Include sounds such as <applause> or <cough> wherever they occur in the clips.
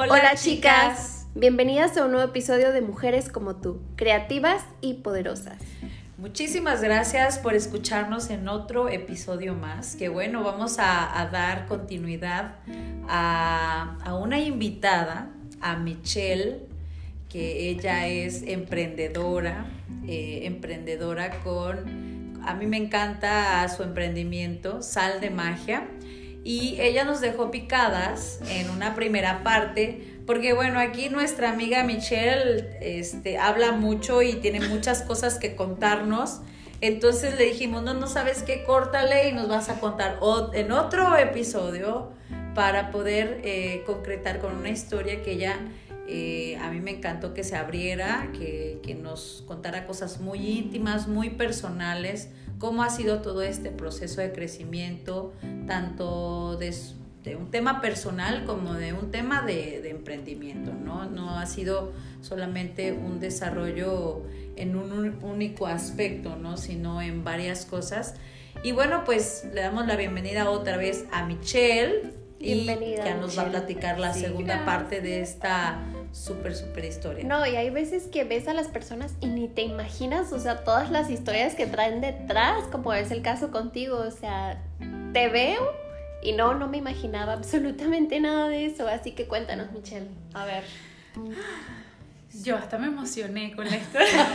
Hola, chicas. Bienvenidas a un nuevo episodio de Mujeres como tú, creativas y poderosas. Muchísimas gracias por escucharnos en otro episodio más. Que bueno, vamos a, dar continuidad a, una invitada, a Michelle, que ella es emprendedora, eh, emprendedora con, a mí me encanta su emprendimiento, Sal de Magia y ella nos dejó picadas en una primera parte porque bueno, aquí nuestra amiga Michelle este, habla mucho y tiene muchas cosas que contarnos. Entonces le dijimos, no, no sabes qué, córtale y nos vas a contar en otro episodio para poder eh, concretar con una historia que ella, eh, a mí me encantó que se abriera, que, que nos contara cosas muy íntimas, muy personales, cómo ha sido todo este proceso de crecimiento, tanto de, un tema personal como de un tema de, emprendimiento, ¿no? No ha sido solamente un desarrollo en un único aspecto, ¿no? Sino en varias cosas. Y bueno, pues le damos la bienvenida otra vez a Michelle. Bienvenida. Y que nos va a platicar la segunda parte de esta súper, súper historia. No, y hay veces que ves a las personas y ni te imaginas, o sea, todas las historias que traen detrás, como es el caso contigo, o sea, te veo y no, no me imaginaba absolutamente nada de eso, así que cuéntanos, Michelle. A ver. Yo hasta me emocioné con la <laughs> historia.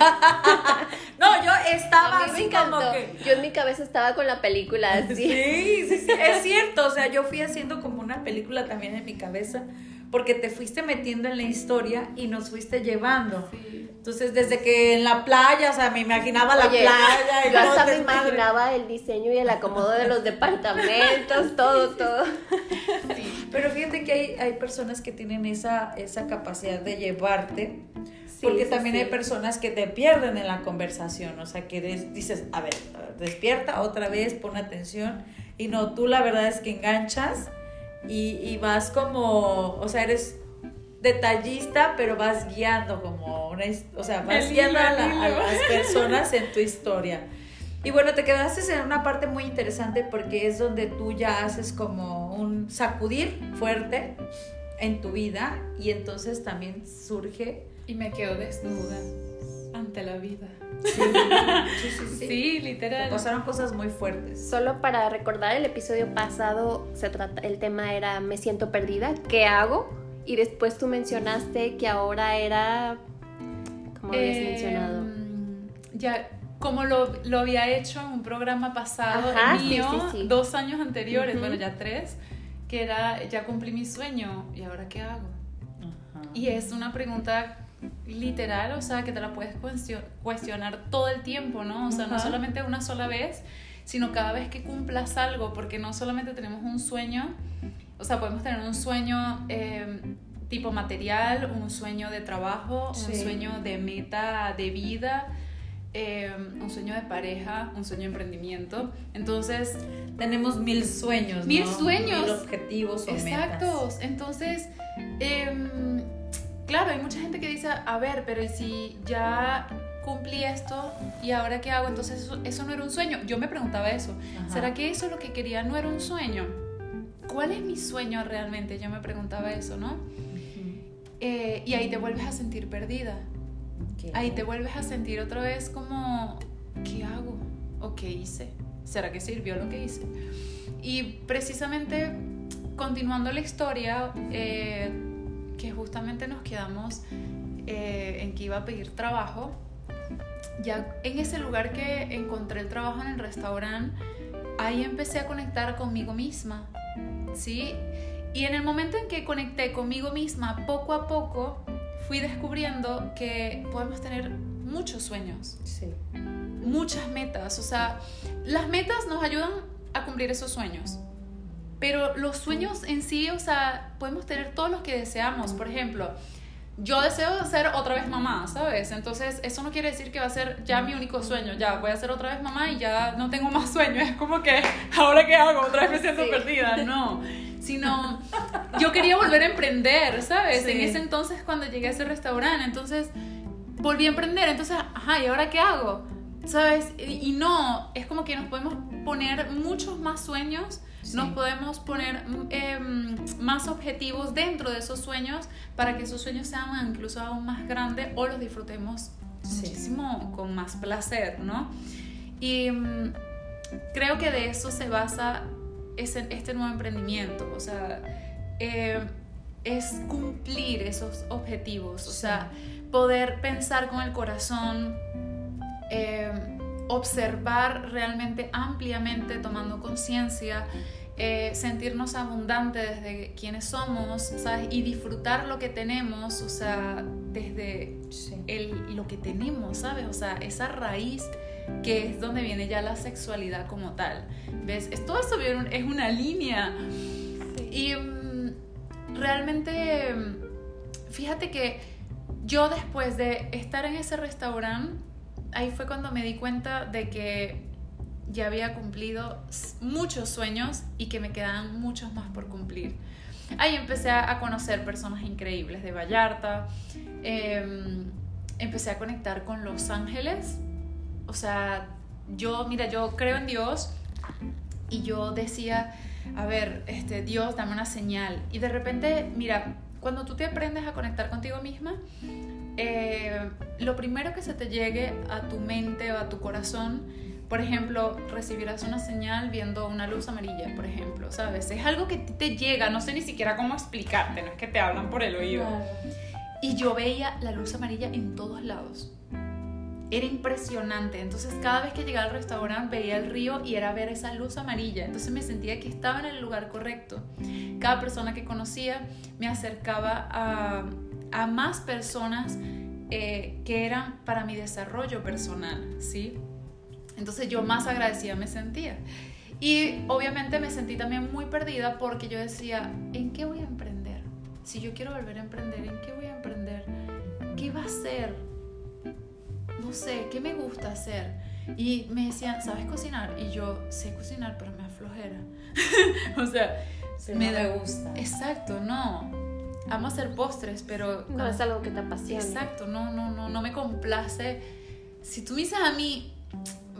no, yo estaba así como que... Yo en mi cabeza estaba con la película <laughs> así. Sí, sí, sí, es cierto. O sea, yo fui haciendo como una película también en mi cabeza porque te fuiste metiendo en la historia y nos fuiste llevando. Entonces, desde que en la playa, o sea, me imaginaba la playa. Y yo hasta me imaginaba el diseño y el acomodo de los <laughs> departamentos, todo, todo. Pero fíjate que hay, hay personas que tienen esa, esa capacidad de llevarte. porque también hay personas que te pierden en la conversación, o sea, que dices, a ver, despierta otra vez, pon atención, y no, tú la verdad es que enganchas y, vas como, o sea, eres detallista, pero vas guiando como una, o sea, vas guiando a, las personas <laughs> en tu historia. Y bueno, te quedaste en una parte muy interesante porque es donde tú ya haces como un sacudir fuerte en tu vida y entonces también surge... Y me quedo desnuda ante la vida. Sí, sí, sí, literal. pasaron cosas muy fuertes. Solo para recordar, el episodio pasado se trata, el tema era me siento perdida, ¿qué hago? Y después tú mencionaste que ahora era... ¿Cómo habías em, mencionado? Ya, como lo, lo, había hecho en un programa pasado mío, dos años anteriores, bueno, ya tres, que era, ya cumplí mi sueño, ¿y ahora qué hago? Y es una pregunta literal, o sea, que te la puedes cuestionar todo el tiempo, ¿no? O sea, no solamente una sola vez, sino cada vez que cumplas algo, porque no solamente tenemos un sueño, o sea, podemos tener un sueño em, tipo material, un sueño de trabajo, un sueño de meta de vida, em, un sueño de pareja, un sueño de emprendimiento. Entonces, tenemos mil sueños, mil sueños, mil objetivos o Exactos. Entonces, eh, claro, hay mucha gente que dice, a ver, pero si ya cumplí esto y ahora qué hago? Entonces eso, no era un sueño. Yo me preguntaba eso. ¿Será que eso lo que quería no era un sueño? ¿Cuál es mi sueño realmente? Yo me preguntaba eso, ¿no? Eh, y ahí te vuelves a sentir perdida. Ahí te vuelves a sentir otra vez como, ¿qué hago? ¿O qué hice? ¿Será que sirvió lo que hice? Y precisamente continuando la historia, eh, que justamente nos quedamos eh, en que iba a pedir trabajo. Ya en ese lugar que encontré el trabajo en el restaurante, ahí empecé a conectar conmigo misma, ¿sí? Y en el momento en que conecté conmigo misma, poco a poco fui descubriendo que podemos tener muchos sueños, sí. muchas metas. O sea, las metas nos ayudan a cumplir esos sueños. Pero los sueños en sí, o sea, podemos tener todos los que deseamos. Por ejemplo, yo deseo ser otra vez mamá, ¿sabes? Entonces, eso no quiere decir que va a ser ya mi único sueño. Ya, voy a ser otra vez mamá y ya no tengo más sueños. Es como que, <laughs> ¿ahora qué hago? Otra vez me siento perdida. No. Sino, yo quería volver a emprender, ¿sabes? En ese entonces, cuando llegué a ese restaurante, entonces volví a emprender. Entonces, ajá, ¿y ahora qué hago? ¿sabes? Y, no, es como que nos podemos poner muchos más sueños, Sí. nos podemos poner mm, em, más objetivos dentro de esos sueños para que esos sueños sean incluso aún más grandes o los disfrutemos Sí. muchísimo con más placer, ¿no? Y mm, creo que de eso se basa ese, este nuevo emprendimiento, o sea, eh, es cumplir esos objetivos, o sea, poder pensar con el corazón, eh, observar realmente ampliamente, tomando conciencia, eh, sentirnos abundantes desde quienes somos, ¿sabes? Y disfrutar lo que tenemos, o sea, desde Sí. el, lo que tenemos, ¿sabes? O sea, esa raíz que es donde viene ya la sexualidad como tal. ¿Ves? Es, todo eso es una línea. Y mm, realmente, fíjate que yo después de estar en ese restaurante, ahí fue cuando me di cuenta de que ya había cumplido muchos sueños y que me quedaban muchos más por cumplir. Ahí empecé a a conocer personas increíbles de Vallarta, em, empecé a conectar con los ángeles, o sea, yo, mira, yo creo en Dios y yo decía, a ver, este, Dios, dame una señal. Y de repente, mira, cuando tú te aprendes a conectar contigo misma, eh, lo primero que se te llegue a tu mente o a tu corazón, por ejemplo, recibirás una señal viendo una luz amarilla, por ejemplo, ¿sabes? Es algo que te llega, no sé ni siquiera cómo explicarte, no es que te hablan por el oído. Y yo veía la luz amarilla en todos lados. Era impresionante. Entonces cada vez que llegaba al restaurante veía el río y era ver esa luz amarilla. Entonces me sentía que estaba en el lugar correcto. Cada persona que conocía me acercaba a, más personas eh, que eran para mi desarrollo personal, ¿sí? Entonces yo más agradecida me sentía. Y obviamente me sentí también muy perdida porque yo decía, ¿en qué voy a emprender? Si yo quiero volver a emprender, ¿en qué voy a emprender? ¿Qué va a ser? No sé, ¿qué me gusta hacer? Y me decían, ¿sabes cocinar? Y yo sé cocinar, pero me aflojera. <laughs> o sea, Sí, me no da- gusta. exacto, no. Amo hacer postres, pero... No es algo que te apasiona. Exacto, no, no, no, no me complace. Si tú me dices a mí,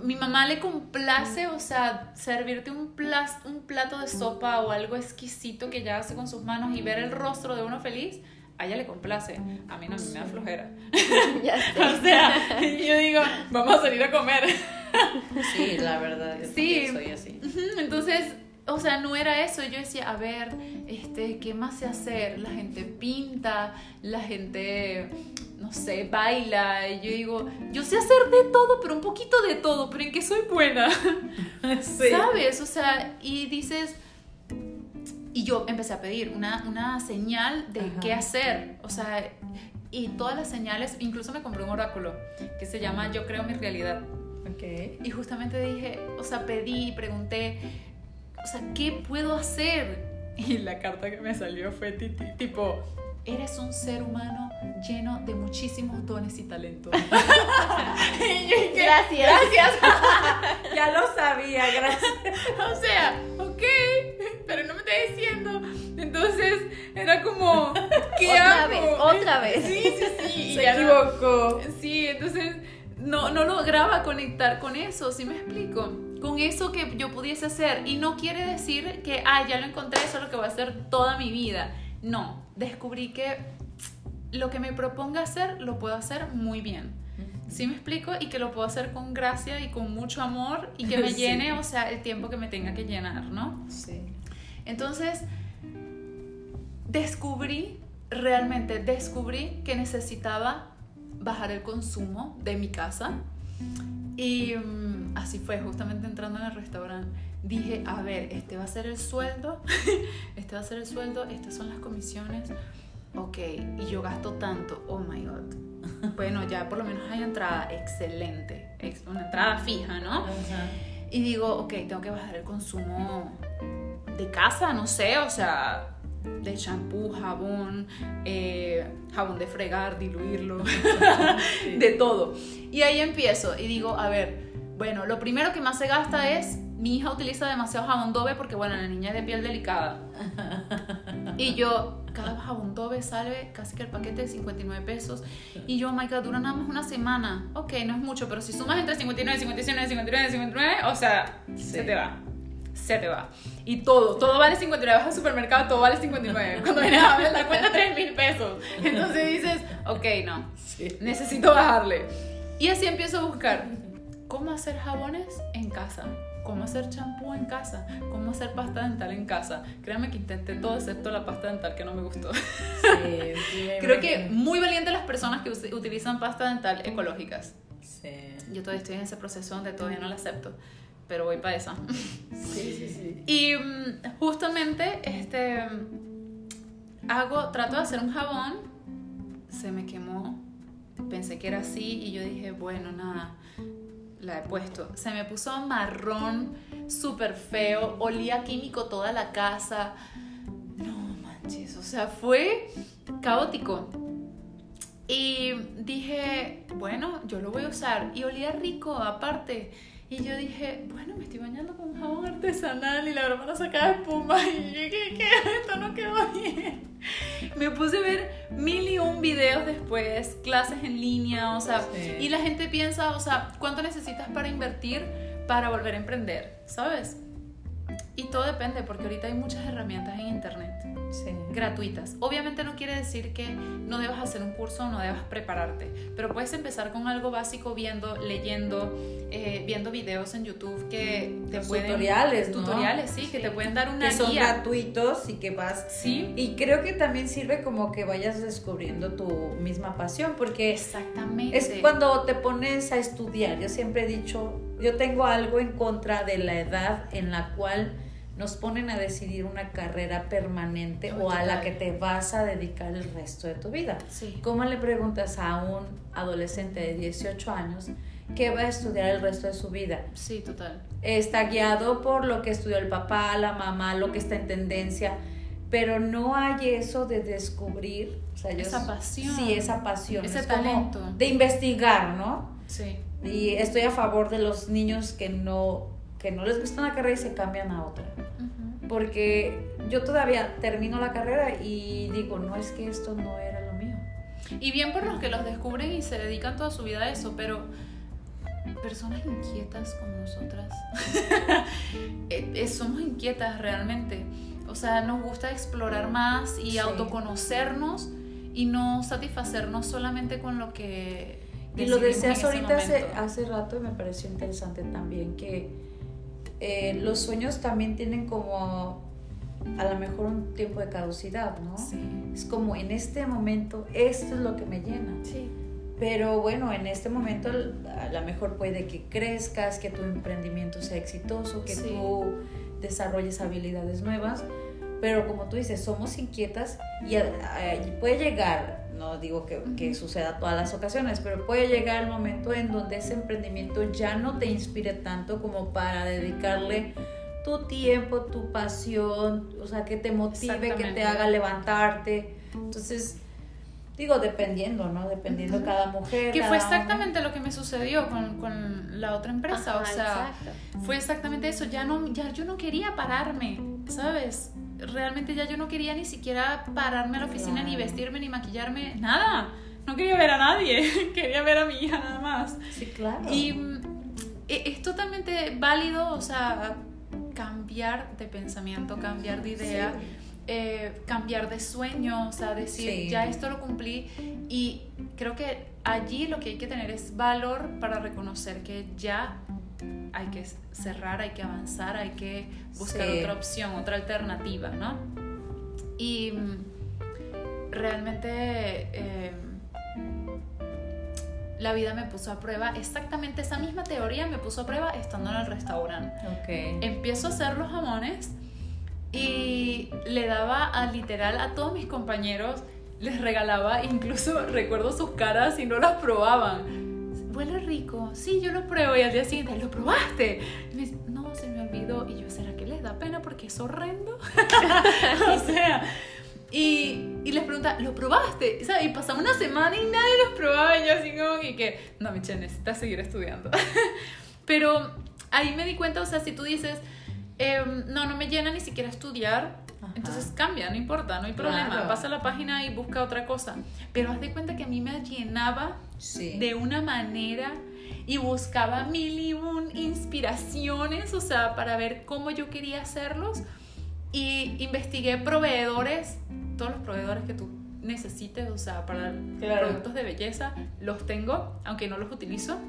mi mamá le complace, o sea, servirte un, plas- un plato de sopa o algo exquisito que ella hace con sus manos y ver el rostro de uno feliz, a ella le complace. A mí no, a mí me da flojera. <laughs> Ya. <laughs> O sea, yo digo, vamos a salir a comer. Sí, la verdad, yo Sí. también soy así. Entonces, o sea, no era eso. Yo decía, a ver, este, ¿qué más sé hacer? La gente pinta, la gente, no sé, baila. Y yo digo, yo sé hacer de todo, pero un poquito de todo, pero ¿en qué soy buena? <laughs> Sí. ¿Sabes? O sea, y dices... Y yo empecé a pedir una, una señal de Ajá. qué hacer. O sea, y todas las señales, incluso me compré un oráculo que se llama Yo creo mi realidad. Ok. Y justamente dije, o sea, pedí, pregunté, o sea, ¿qué puedo hacer? Y la carta que me salió fue ti- ti- tipo, eres un ser humano lleno de muchísimos dones y talentos. <laughs> y yo dije, Gracias. Gracias. <laughs> Ya lo sabía, gracias. o sea, ok, pero no me está diciendo. Entonces era como, ¿qué Otra hago? vez, otra vez. Sí, sí, sí. <laughs> Se ya no- equivocó. Sí, entonces no, no lograba conectar con eso, ¿sí me explico? Con eso que yo pudiese hacer. Y no quiere decir que, ah, ya lo encontré, eso es lo que voy a hacer toda mi vida. No, descubrí que lo que me proponga hacer, lo puedo hacer muy bien. ¿Sí me explico? Y que lo puedo hacer con gracia y con mucho amor y que <laughs> me Sí. llene, o sea, el tiempo que me tenga que llenar, ¿no? Sí. Entonces, descubrí, realmente descubrí que necesitaba bajar el consumo de mi casa. Y mm, así fue, justamente entrando en el restaurante. Dije, a ver, este va a ser el sueldo, <laughs> este va a ser el sueldo, estas son las comisiones. Ok, y yo gasto tanto, oh my god. <laughs> Bueno, ya por lo menos hay entrada excelente, ex- una entrada fija, ¿no? Y digo, ok, tengo que bajar el consumo de casa, no sé, o sea, de champú, jabón, eh, jabón de fregar, diluirlo, <laughs> de todo. Y ahí empiezo y digo, a ver, bueno, lo primero que más se gasta es mi hija utiliza demasiado jabón Dove porque, bueno, la niña es de piel delicada. <laughs> Y yo, cada jabón Dove sale casi que el paquete de 59 pesos. Y yo, oh my God, dura nada más una semana. Ok, no es mucho, pero si sumas entre 59, 59, 59, 59, o sea, se te va. Se te va. Y todo, todo vale 59. Vas al supermercado, todo vale 59. <laughs> Cuando vienes a ver la cuenta, 3 mil pesos. Entonces dices, ok, no, necesito bajarle. Y así empiezo a buscar cómo hacer jabones en casa cómo hacer champú en casa, cómo hacer pasta dental en casa. Créanme que intenté todo excepto la pasta dental que no me gustó. Sí, <laughs> Creo que muy valiente las personas que utilizan pasta dental ecológicas. Sí. Yo todavía estoy en ese proceso donde todavía no la acepto, pero voy para esa. Sí, sí, sí. Y mm, justamente este hago trato de hacer un jabón, se me quemó. Pensé que era así y yo dije, bueno, nada, la he puesto. Se me puso marrón, súper feo, olía químico toda la casa. No manches, o sea, fue caótico. Y dije, bueno, yo lo voy a usar. Y olía rico aparte. Y yo dije, bueno, me estoy bañando con jabón artesanal y la broma sacaba espuma. Y yo dije, ¿qué? Esto no quedó bien. Me puse a ver mil y un videos después, clases en línea, o sea, y la gente piensa, o sea, ¿cuánto necesitas para invertir para volver a emprender? ¿Sabes? Y todo depende, porque ahorita hay muchas herramientas en internet gratuitas. Obviamente no quiere decir que no debas hacer un curso, no debas prepararte, pero puedes empezar con algo básico viendo, leyendo, eh, viendo videos en YouTube que te pueden... Tutoriales, Tutoriales, sí, que te pueden dar una que son gratuitos y que vas... Sí. Y creo que también sirve como que vayas descubriendo tu misma pasión, porque... Exactamente. Es cuando te pones a estudiar. Yo siempre he dicho, yo tengo algo en contra de la edad en la cual nos ponen a decidir una carrera permanente o a la que te vas a dedicar el resto de tu vida. Sí. ¿Cómo le preguntas a un adolescente de 18 años qué va a estudiar el resto de su vida? Sí, total. Está guiado por lo que estudió el papá, la mamá, lo que está en tendencia, pero no hay eso de descubrir, esa pasión. Sí, esa pasión. Ese talento. de investigar, ¿no? Sí. Y estoy a favor de los niños que no que no les gusta una carrera y se cambian a otra. Porque yo todavía termino la carrera y digo, no es que esto no era lo mío. Y bien por los que los descubren y se dedican toda su vida a eso, pero personas inquietas como nosotras, <laughs> eh, eh, somos inquietas realmente. O sea, nos gusta explorar más y autoconocernos y no satisfacernos solamente con lo que... Y lo deseas ahorita hace, hace rato y me pareció interesante también que eh, los sueños también tienen como a lo mejor un tiempo de caducidad, ¿no? Sí. Es como en este momento, esto es lo que me llena. Sí. Pero bueno, en este momento a lo mejor puede que crezcas, que tu emprendimiento sea exitoso, que tú desarrolles habilidades nuevas. Pero como tú dices, somos inquietas y, y puede llegar no digo que, que, suceda todas las ocasiones, pero puede llegar el momento en donde ese emprendimiento ya no te inspire tanto como para dedicarle tu tiempo, tu pasión, o sea, que te motive, que te haga levantarte. Entonces, digo, dependiendo, ¿no? Dependiendo cada mujer. Que fue exactamente lo que me sucedió con, con la otra empresa, o sea, fue exactamente eso, ya, no, ya yo no quería pararme, ¿sabes? Realmente ya yo no quería ni siquiera pararme a la oficina, ni vestirme, ni maquillarme, nada. No quería ver a nadie, <laughs> quería ver a mi hija nada más. Sí, claro. Y mm, e, es totalmente válido, o sea, cambiar de pensamiento, cambiar de idea. Eh, cambiar de sueño, o sea, decir, ya esto lo cumplí y creo que allí lo que hay que tener es valor para reconocer que ya hay que cerrar, hay que avanzar, hay que buscar otra opción, otra alternativa, ¿no? Y mm, realmente em, la vida me puso a prueba, exactamente esa misma teoría me puso a prueba estando en el restaurante. Okay. Empiezo a hacer los jamones y le daba a literal a todos mis compañeros, les regalaba, incluso <laughs> recuerdo sus caras y no las probaban huele rico. Sí, yo lo pruebo. Y al día siguiente, ¿lo probaste? Y me dice, no, se me olvidó. Y yo, ¿será que les da pena porque es horrendo? <laughs> o sea, y, y, les pregunta, ¿lo probaste? Y pasamos una semana y nadie los probaba. Y yo así como, y que, no, Michelle, necesitas seguir estudiando. <laughs> Pero ahí me di cuenta, o sea, si tú dices, em, no, no me llena ni siquiera estudiar, Ajá. entonces cambia, no importa, no hay problema, Claro. pasa la página y busca otra cosa. Pero haz de cuenta que a mí me llenaba Sí. de una manera y buscaba mil y un inspiraciones, o sea, para ver cómo yo quería hacerlos. Y investigué proveedores, todos los proveedores que tú necesites, o sea, para Claro. productos de belleza, los tengo, aunque no los utilizo.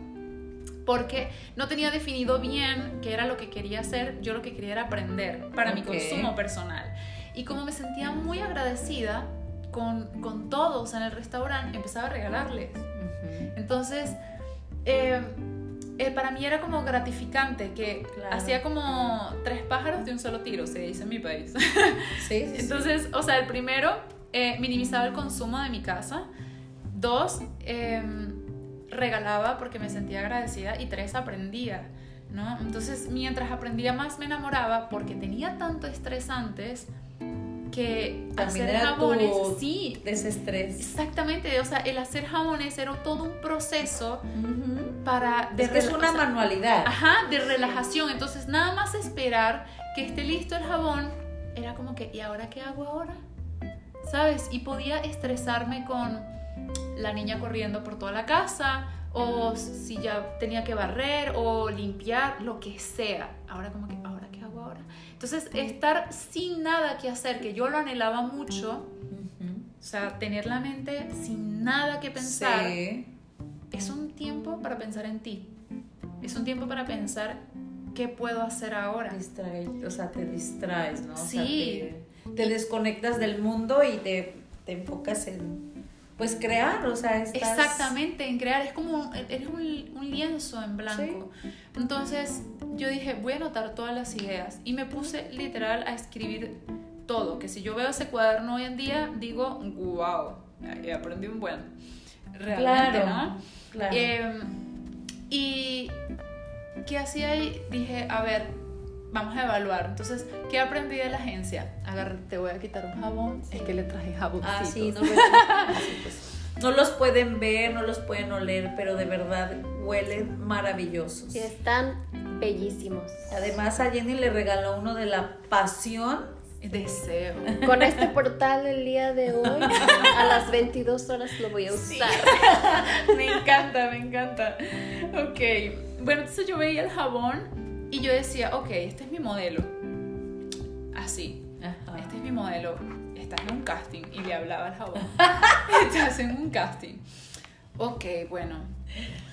Porque no tenía definido bien qué era lo que quería hacer, yo lo que quería era aprender para mi consumo personal. Y como me sentía muy agradecida con, con todos en el restaurante, empezaba a regalarles. Entonces, eh, eh, para mí era como gratificante que Claro. hacía como tres pájaros de un solo tiro, se dice en mi país. <laughs> Sí, sí, sí. Entonces, o sea, el primero, eh, minimizaba el consumo de mi casa. Dos, eh, regalaba porque me sentía agradecida. Y tres, aprendía. ¿no? Entonces, mientras aprendía más, me enamoraba porque tenía tanto estrés antes que También hacer jabones, sí, desestrés. exactamente. O sea, el hacer jabones era todo un proceso Ujú. para de Es que es una o sea, manualidad. Ajá, de relajación. Entonces, nada más esperar que esté listo el jabón, era como que, ¿y ahora qué hago ahora? ¿Sabes? Y podía estresarme con la niña corriendo por toda la casa, o si ya tenía que barrer, o limpiar, lo que sea. Ahora como que, ¿ahora qué hago ahora? Entonces, estar sin nada que hacer, que yo lo anhelaba mucho, o sea, tener la mente sin nada que pensar, Sí. es un tiempo para pensar en ti. Es un tiempo para pensar qué puedo hacer ahora. Distrae- o sea, te distraes, ¿no? O sea, Sí. te, te desconectas del mundo y te, te enfocas en, pues, crear, o sea, estás... Exactamente, en crear. Es como un, eres un, un lienzo en blanco. Entonces yo dije, voy a anotar todas las ideas. Y me puse literal a escribir todo. Que si yo veo ese cuaderno hoy en día, digo, wow, aprendí un buen. Realmente, Claro, ¿no? claro. Eh, y ¿qué hacía ahí? Dije, a ver, vamos a evaluar. Entonces, ¿qué aprendí de la agencia? Agarré, te voy a quitar un jabón. Es que le traje jaboncitos. Ah, sí, no, sí, <laughs> pues, no los pueden ver, no los pueden oler, pero de verdad huelen maravillosos. Y están bellísimos. Además, a Jenny le regaló uno de la pasión. Deseo. Con este portal el día de hoy, a las 22 horas lo voy a usar. <laughs> me encanta, me encanta. Ok, bueno, entonces yo veía el jabón y yo decía, ok, este es mi modelo. Así, Ajá. este es mi modelo. Estás en un casting y le hablaba al <laughs> jabón. Estás en un casting. Ok, bueno.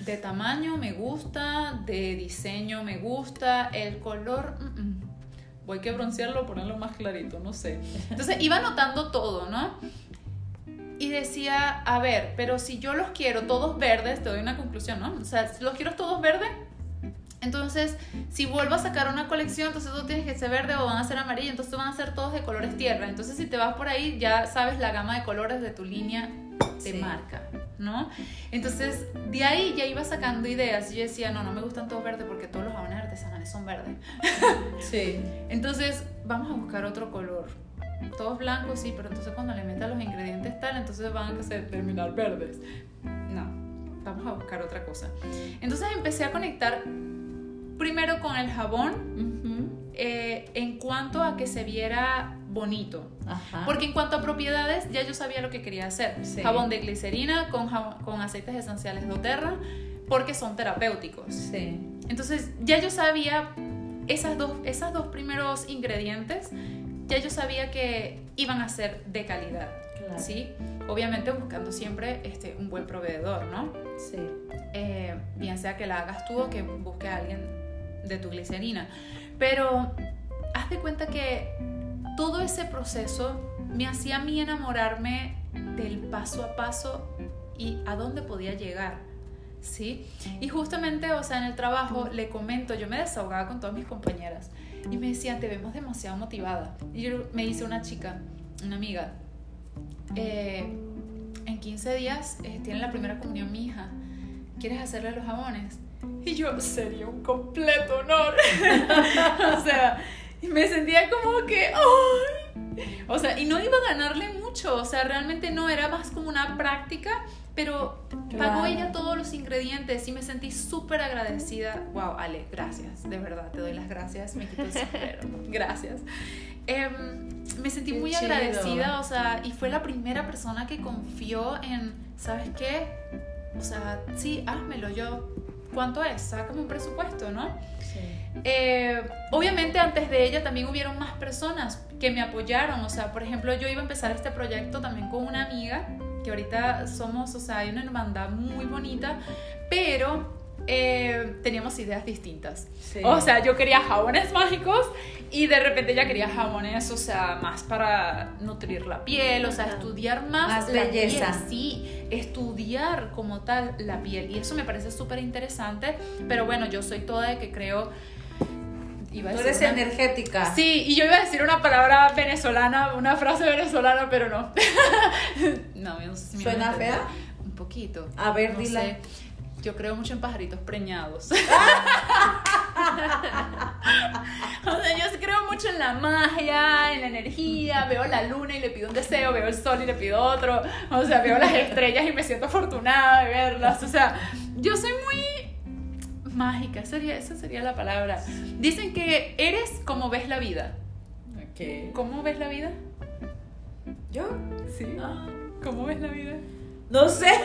De tamaño me gusta, de diseño me gusta, el color... mm, mm. Voy que broncearlo, ponerlo más clarito, no sé. Entonces iba anotando todo, ¿no? Y decía, a ver, pero si yo los quiero todos verdes, te doy una conclusión, ¿no? O sea, si los quiero todos verdes, entonces si vuelvo a sacar una colección, entonces tú tienes que ser verde o van a ser amarillo, entonces van a ser todos de colores tierra. Entonces si te vas por ahí, ya sabes la gama de colores de tu línea de Sí. marca, ¿no? Entonces de ahí ya iba sacando ideas y yo decía, no, no me gustan todos verdes porque todos los jabones artesanales son verdes. <laughs> Sí. Entonces, vamos a buscar otro color. Todos blancos, sí, pero entonces cuando le metan los ingredientes tal, entonces van a terminar verdes. No, vamos a buscar otra cosa. Entonces empecé a conectar primero con el jabón eh, en cuanto a que se viera bonito. Ajá. Porque en cuanto a propiedades, ya yo sabía lo que quería hacer. Sí. Jabón de glicerina con, jabón- con aceites esenciales doTERRA, porque son terapéuticos. Sí. Entonces ya yo sabía esas dos, esos dos primeros ingredientes, ya yo sabía que iban a ser de calidad. Claro. ¿sí? Obviamente buscando siempre este, un buen proveedor, ¿no? Sí. Eh, bien sea que la hagas tú o que busque a alguien de tu glicerina. Pero haz de cuenta que todo ese proceso me hacía a mí enamorarme del paso a paso y a dónde podía llegar. ¿Sí? Y justamente, o sea, en el trabajo le comento, yo me desahogaba con todas mis compañeras y me decían, te vemos demasiado motivada. Y yo me dice una chica, una amiga, eh, en 15 días eh, tiene la primera comunión mi hija. ¿Quieres hacerle los jabones? Y yo, sería un completo honor. <laughs> o sea, me sentía como que, ¡ay! O sea, y no iba a ganarle mucho, o sea, realmente no era más como una práctica pero Claro. pagó ella todos los ingredientes y me sentí súper agradecida. Wow, Ale, gracias, de verdad, te doy las gracias, me quito el sombrero. <laughs> Gracias. Em, me sentí Qué muy chido. agradecida, o sea, y fue la primera persona que confió en, ¿sabes qué? O sea, sí, házmelo yo. ¿Cuánto es? Sácame un presupuesto, ¿no? Sí. Eh, obviamente antes de ella también hubieron más personas que me apoyaron, o sea, por ejemplo, yo iba a empezar este proyecto también con una amiga, que ahorita somos, o sea, hay una hermandad muy bonita, pero eh, teníamos ideas distintas. Sí. O sea, yo quería jabones <laughs> mágicos y de repente ella quería jabones, o sea, más para nutrir la piel, o sea, estudiar más, Más la belleza. piel, sí, estudiar como tal la piel. Y eso me parece súper interesante, pero bueno, yo soy toda de que creo... Iba a Tú eres una- energética. Sí, y yo iba a decir una palabra venezolana, una frase venezolana, pero no. <laughs> no, no sé si me ¿Suena fea? Un poquito. A ver, No dila. sé. Yo creo mucho en pajaritos preñados. <laughs> o sea, yo creo mucho en la magia, en la energía. Veo la luna y le pido un deseo, veo el sol y le pido otro. O sea, veo las estrellas y me siento afortunada de verlas. O sea, yo soy muy mágica, sería, esa sería la palabra. Dicen que eres como ves la vida. Ok. ¿Cómo ves la vida? ¿Yo? Sí. Ah, ¿Cómo ves la vida? No sé. <laughs>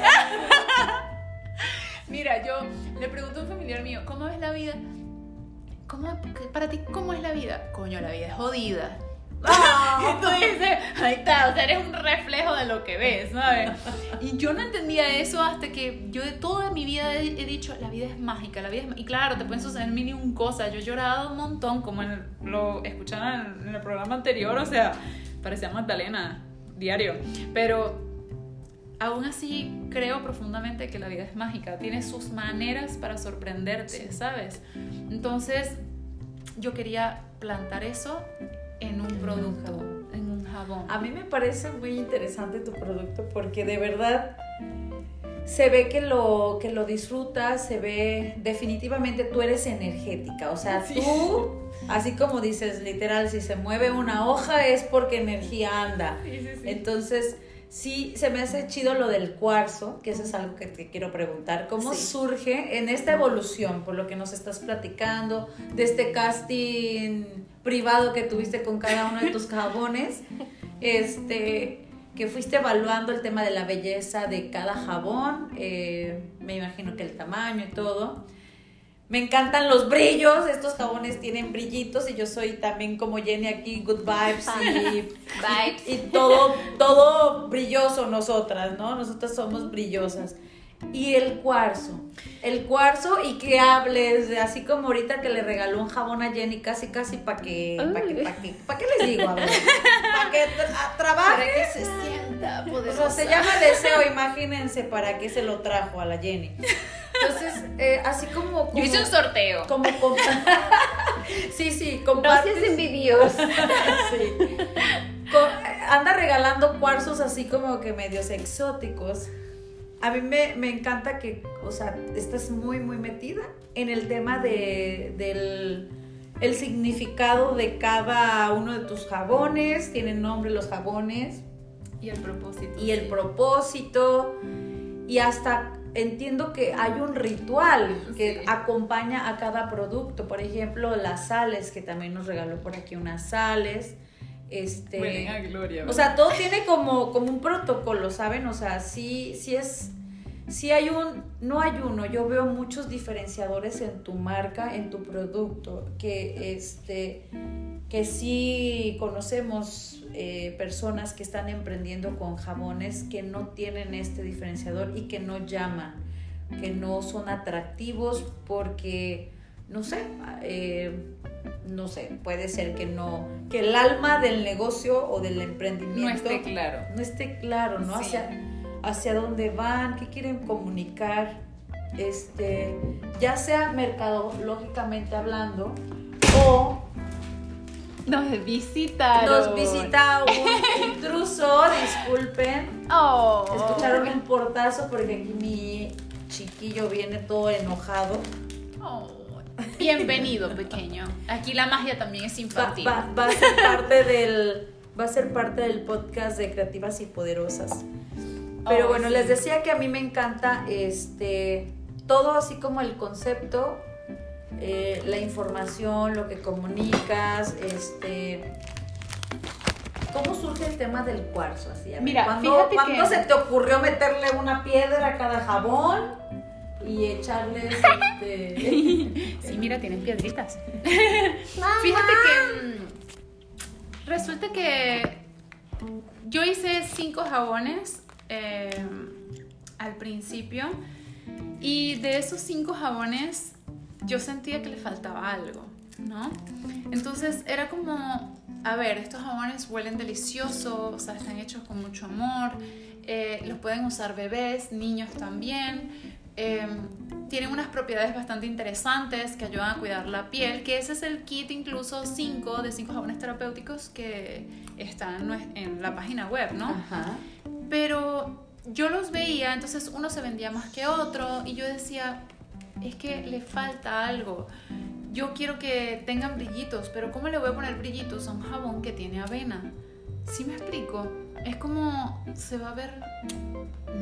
Mira, yo le pregunto a un familiar mío, ¿cómo ves la vida? ¿Cómo, para ti, ¿cómo es la vida? Coño, la vida es jodida. Y tú dices, ahí está, o sea, eres un reflejo de lo que ves, ¿sabes? Y yo no entendía eso hasta que yo de toda mi vida he, he dicho, la vida es mágica, la vida es ma-". Y claro, te pueden suceder mil y un cosas. Yo he llorado un montón, como en el- lo escucharon en el programa anterior, o sea, parecía Magdalena, diario. Pero aún así creo profundamente que la vida es mágica, tiene sus maneras para sorprenderte, ¿sabes? Entonces yo quería plantar eso en un producto, en un jabón. A mí me parece muy interesante tu producto porque de verdad se ve que lo, que lo disfrutas, se ve definitivamente tú eres energética, o sea, Sí. tú, así como dices, literal, si se mueve una hoja es porque energía anda. Sí, sí, sí. Entonces, sí, se me hace chido lo del cuarzo, que eso es algo que te quiero preguntar. ¿Cómo Sí. surge en esta evolución, por lo que nos estás platicando, de este casting privado que tuviste con cada uno de tus <laughs> jabones? Este que fuiste evaluando el tema de la belleza de cada jabón, eh, me imagino que el tamaño y todo. Me encantan los brillos, estos jabones tienen brillitos y yo soy también como Jenny aquí, good vibes y <laughs> Vibes. y todo, todo brilloso nosotras, ¿no? Nosotras somos brillosas. Y el cuarzo, el cuarzo y que hables, así como ahorita que le regaló un jabón a Jenny casi casi para que, para que, para que, ¿para qué les digo? <laughs> Para que tra- trabaje. Para que se sienta O poderosa. sea, se llama deseo, imagínense para qué se lo trajo a la Jenny. Entonces, eh, así como, como Yo hice un sorteo. como compa- <laughs> sí, sí, No compartes. seas envidiosa. <laughs> Sí. Co- anda regalando cuarzos así como que medios exóticos. A mí me, me encanta que, o sea, estás muy, muy metida en el tema de, del el significado de cada uno de tus jabones. Tienen nombre los jabones Y el propósito. y el propósito. Y hasta entiendo que hay un ritual que Sí. acompaña a cada producto. Por ejemplo, las sales, que también nos regaló por aquí unas sales. Este, Huelen a gloria. o sea, todo tiene como, como un protocolo, ¿saben? O sea, sí, sí es. Sí hay un. No hay uno. Yo veo muchos diferenciadores en tu marca, en tu producto. Que este. Que sí conocemos eh, personas que están emprendiendo con jabones que no tienen este diferenciador y que no llaman, que no son atractivos porque, no sé, eh, no sé, puede ser que no, que el alma del negocio o del no emprendimiento esté claro. no esté claro, ¿no? Sí. Hacia, hacia dónde van, qué quieren comunicar, este, ya sea mercadológicamente hablando o Nos visitaron. nos visita un intruso, disculpen, Oh. escucharon un portazo porque aquí mi chiquillo viene todo enojado. Oh. Bienvenido, pequeño. Aquí la magia también es infantil. va- va a ser parte del va a ser parte del podcast de Creativas y Poderosas. Pero Oh, bueno, sí. les decía que a mí me encanta este todo así como el concepto, eh, la información, lo que comunicas, este. ¿Cómo surge el tema del cuarzo? Así, Mira, ¿cuándo, fíjate cuándo que- se te ocurrió meterle una piedra a cada jabón y echarles <laughs> este, Sí, mira, tienen piedritas. Fíjate que mm, resulta que yo hice cinco jabones eh, al principio y de esos cinco jabones yo sentía que le faltaba algo, ¿no? Entonces era como, a ver, estos jabones huelen delicioso, o sea, están hechos con mucho amor, eh, los pueden usar bebés, niños también. Eh, tienen unas propiedades bastante interesantes que ayudan a cuidar la piel, que ese es el kit incluso 5 de 5 jabones terapéuticos que están en la página web, ¿no? Ajá. Pero yo los veía, entonces uno se vendía más que otro y yo decía, es que le falta algo. Yo quiero que tengan brillitos, pero ¿cómo le voy a poner brillitos a un jabón que tiene avena? ¿Sí me explico? Es como, se va a ver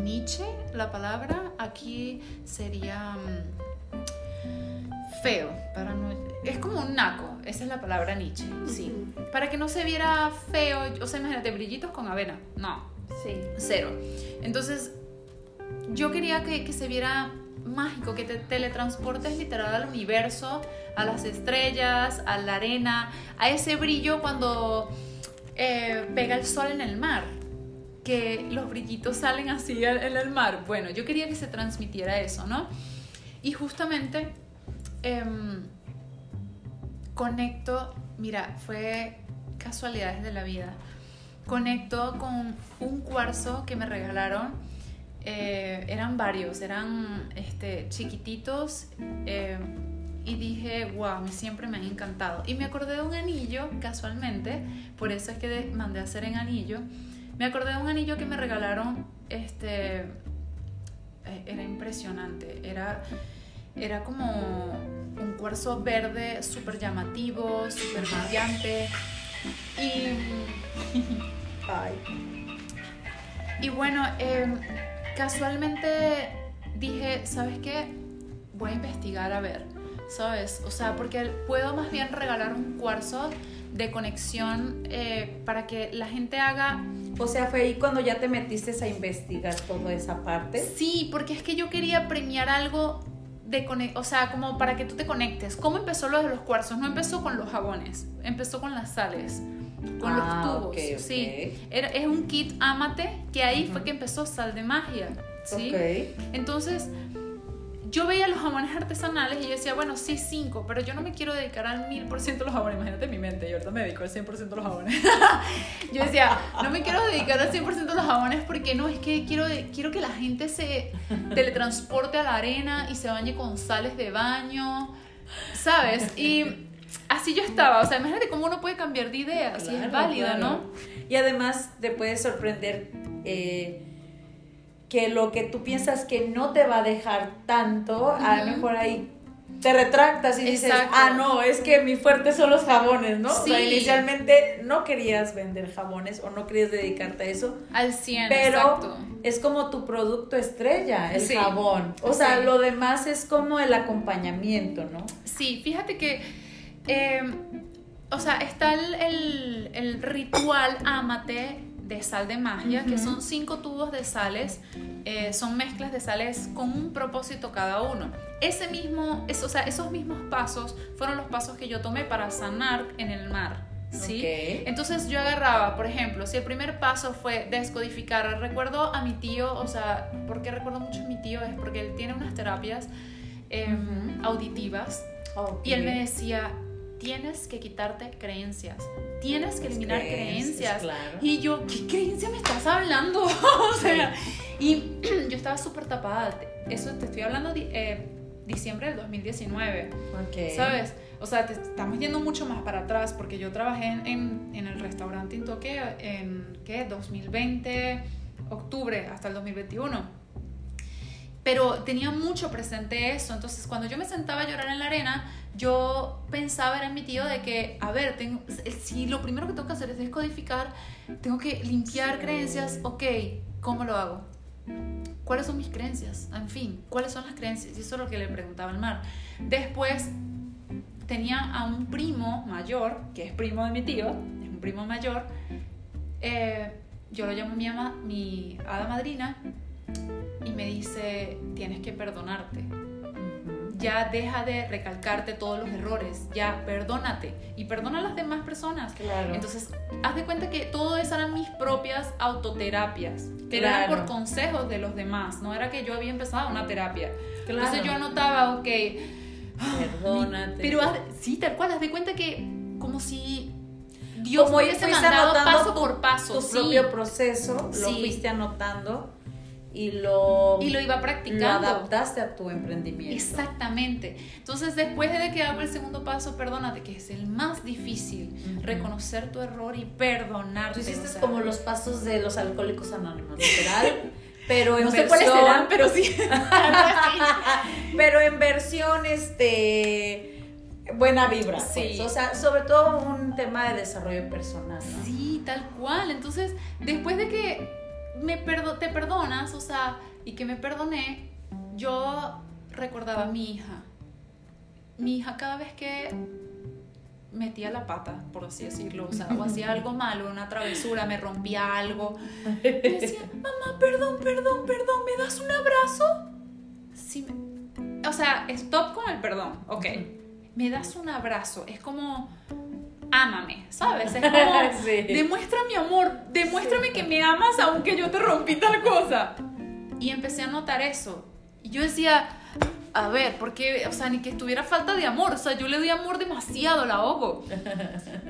Nietzsche, la palabra, aquí sería mm, feo, para no, es como un naco, esa es la palabra Nietzsche, sí. Para que no se viera feo, o sea, imagínate, brillitos con avena, no, Sí. cero. Entonces, yo quería que, que se viera mágico, que te teletransportes literal al universo, a las estrellas, a la arena, a ese brillo cuando eh, pega el sol en el mar, que los brillitos salen así en el mar. Bueno, yo quería que se transmitiera eso, ¿no? Y justamente em, conecto, mira, fue casualidades de la vida. Conecto con un cuarzo que me regalaron. eh, eran varios, eran este, chiquititos. eh, y dije, wow, siempre me han encantado. Y me acordé de un anillo, casualmente, por eso es que mandé a hacer en anillo. Me acordé de un anillo que me regalaron, este, eh, era impresionante, era, era como un cuarzo verde súper llamativo, súper brillante. Y <laughs> Ay. y bueno, eh, casualmente dije, ¿sabes qué? Voy a investigar a ver, ¿sabes? O sea, porque puedo más bien regalar un cuarzo de conexión eh, para que la gente haga... O sea, fue ahí cuando ya te metiste a investigar toda esa parte. Sí, porque es que yo quería premiar algo de o sea, como para que tú te conectes. ¿Cómo empezó lo de los cuarzos? No empezó con los jabones, empezó con las sales, con Ah, los tubos. ok, ok. Sí, Era- es un kit Amate que ahí fue que empezó Sal de Magia. ¿sí? Ok. Entonces, yo veía los jabones artesanales y yo decía, bueno, sí, cinco, pero yo no me quiero dedicar al mil por ciento a los jabones. Imagínate mi mente, yo ahorita me dedico al 100% a los jabones. <laughs> yo decía, no me quiero dedicar al 100% a los jabones porque no, es que quiero, de- quiero que la gente se teletransporte a la arena y se bañe con sales de baño, ¿sabes? Y así yo estaba, o sea, imagínate cómo uno puede cambiar de idea, si es Claro, válida, claro. ¿no? Y además te puede sorprender eh, que lo que tú piensas que no te va a dejar tanto, a lo mejor ahí te retractas y dices, ah, no, es que mi fuerte son los jabones, ¿no? O sea, inicialmente no querías vender jabones o no querías dedicarte a eso, Al 100, pero exacto. es como tu producto estrella, el Sí. jabón. O sea, Sí. lo demás es como el acompañamiento, ¿no? Sí, fíjate que, eh, o sea, está el, el- el ritual Amate de sal de magia, que son cinco tubos de sales, eh, son mezclas de sales con un propósito cada uno. Ese mismo, es, o sea, esos mismos pasos fueron los pasos que yo tomé para sanar en el mar. ¿sí? Entonces yo agarraba, por ejemplo, si el primer paso fue descodificar, recuerdo a mi tío, o sea, ¿por qué recuerdo mucho a mi tío? Es porque él tiene unas terapias em, auditivas y él me decía, tienes que quitarte creencias, tienes que Las eliminar creencias, creencias. claro. Y yo, ¿qué creencia me estás hablando? <laughs> o sea, y <clears throat> yo estaba súper tapada. Eso te estoy hablando eh, diciembre del 2019. Ok. ¿Sabes? O sea, te estamos yendo mucho más para atrás porque yo trabajé en, en, en el restaurante Intoque en, ¿qué? 2020, octubre hasta el 2021. Pero tenía mucho presente eso. Entonces, cuando yo me sentaba a llorar en la arena, yo pensaba era en mi tío de que, a ver, tengo, si lo primero que tengo que hacer es descodificar, tengo que limpiar Sí. creencias, ok, ¿cómo lo hago? ¿cuáles son mis creencias? En fin, ¿cuáles son las creencias? Y eso es lo que le preguntaba al mar. Después tenía a un primo mayor, que es primo de mi tío, es un primo mayor, eh, yo lo llamo mi, ama, mi hada madrina, y me dice, tienes que perdonarte. Ya deja de recalcarte todos los errores, ya perdónate y perdona a las demás personas. Claro. Entonces, haz de cuenta que todo eso eran mis propias autoterapias, pero eran Claro. por consejos de los demás, no era que yo había empezado una terapia. Entonces Claro. yo anotaba, ok, Perdónate. pero haz- sí, tal cual, haz de cuenta que como si Dios Como me hubiese mandado paso tu- por paso. tu sí. propio proceso, lo Sí. fuiste anotando y lo, Y lo iba lo practicando. adaptaste a tu emprendimiento. Exactamente. Entonces, después de que hago el segundo paso, perdónate, que es el más difícil, reconocer tu error y perdonarte. Tú hiciste o sea, como los pasos de los alcohólicos anónimos, literal. <laughs> Pero en No sé versión, cuáles serán, pero sí. <laughs> Pero en versión este buena vibra, Sí. pues. o sea, sobre todo un tema de desarrollo personal, ¿no? Sí, tal cual. Entonces, después de que me perdo te perdonas, o sea, y que me perdoné, yo recordaba a mi hija. Mi hija cada vez que metía la pata, por así decirlo, o sea, o <laughs> hacía algo malo, una travesura, me rompía algo, me decía, mamá, perdón, perdón, perdón, ¿me das un abrazo? Sí, me- o sea, stop con el perdón, ok. Me das un abrazo, es como, ámame, ¿sabes? Es como, <laughs> Sí. demuestra mi amor, demuéstrame que me amas aunque yo te rompí tal cosa. Y empecé a notar eso. Y yo decía, a ver, porque, o sea, ni que estuviera falta de amor, o sea, yo le doy amor demasiado, la ahogo.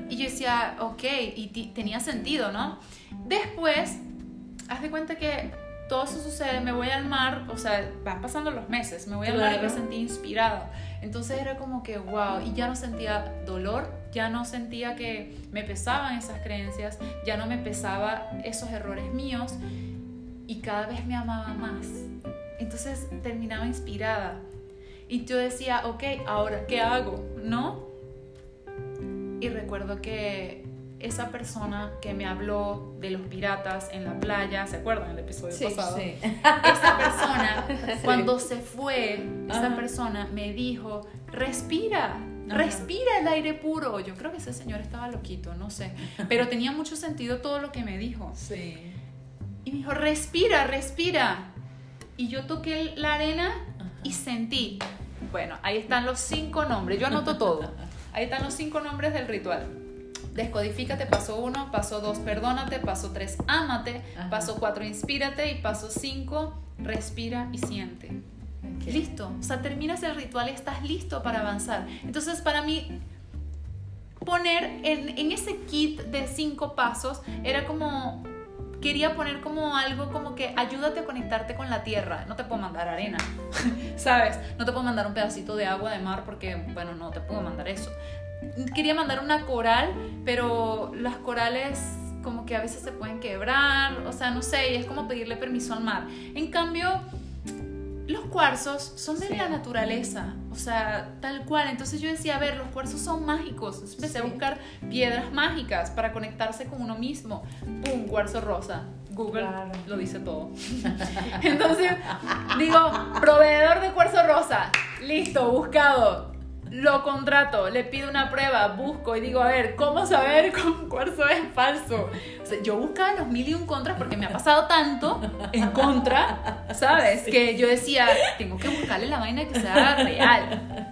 Y yo decía, ok, y tenía sentido, ¿no? Después, haz de cuenta que todo eso sucede, me voy al mar, o sea, van pasando los meses, me voy al mar y me sentí inspirada. Entonces era como que, wow, y ya no sentía dolor, ya no sentía que me pesaban esas creencias, ya no me pesaba esos errores míos y cada vez me amaba más. Entonces terminaba inspirada. Y yo decía, ok, ahora, ¿qué hago? ¿No? Y recuerdo que esa persona que me habló de los piratas en la playa, ¿se acuerdan el episodio Sí, pasado? Sí. Esa persona, <laughs> cuando se fue, esa Ajá. persona me dijo, respira, Ajá. respira el aire puro. Yo creo que ese señor estaba loquito, no sé. Pero tenía mucho sentido todo lo que me dijo. Sí. Y me dijo, respira, respira. Y yo toqué la arena y sentí. Bueno, ahí están los cinco nombres. Yo anoto todo. <laughs> Ahí están los cinco nombres del ritual. Descodifícate, paso uno, paso dos, perdónate, paso tres, ámate, Ajá. paso cuatro, inspírate y paso cinco, respira y siente. Listo. O sea, terminas el ritual y estás listo para avanzar. Entonces, para mí, poner en, en ese kit de cinco pasos era como quería poner como algo como que ayúdate a conectarte con la tierra. No te puedo mandar arena, <laughs> ¿sabes? No te puedo mandar un pedacito de agua de mar porque, bueno, no te puedo mandar eso. Quería mandar una coral, pero las corales como que a veces se pueden quebrar, o sea, no sé, y es como pedirle permiso al mar. En cambio, los cuarzos son de Sí. la naturaleza, o sea, tal cual. Entonces yo decía, a ver, los cuarzos son mágicos. Entonces empecé a buscar piedras mágicas para conectarse con uno mismo. ¡Pum! Cuarzo rosa. Google Claro. lo dice todo. <laughs> Entonces, digo, proveedor de cuarzo rosa. Listo, buscado. Lo contrato, le pido una prueba, busco y digo, a ver, ¿cómo saber <laughs> con cuarzo es falso? O sea, yo buscaba los mil y un contras porque me ha pasado tanto en contra, ¿sabes? Que yo decía, tengo que buscarle la vaina que sea real.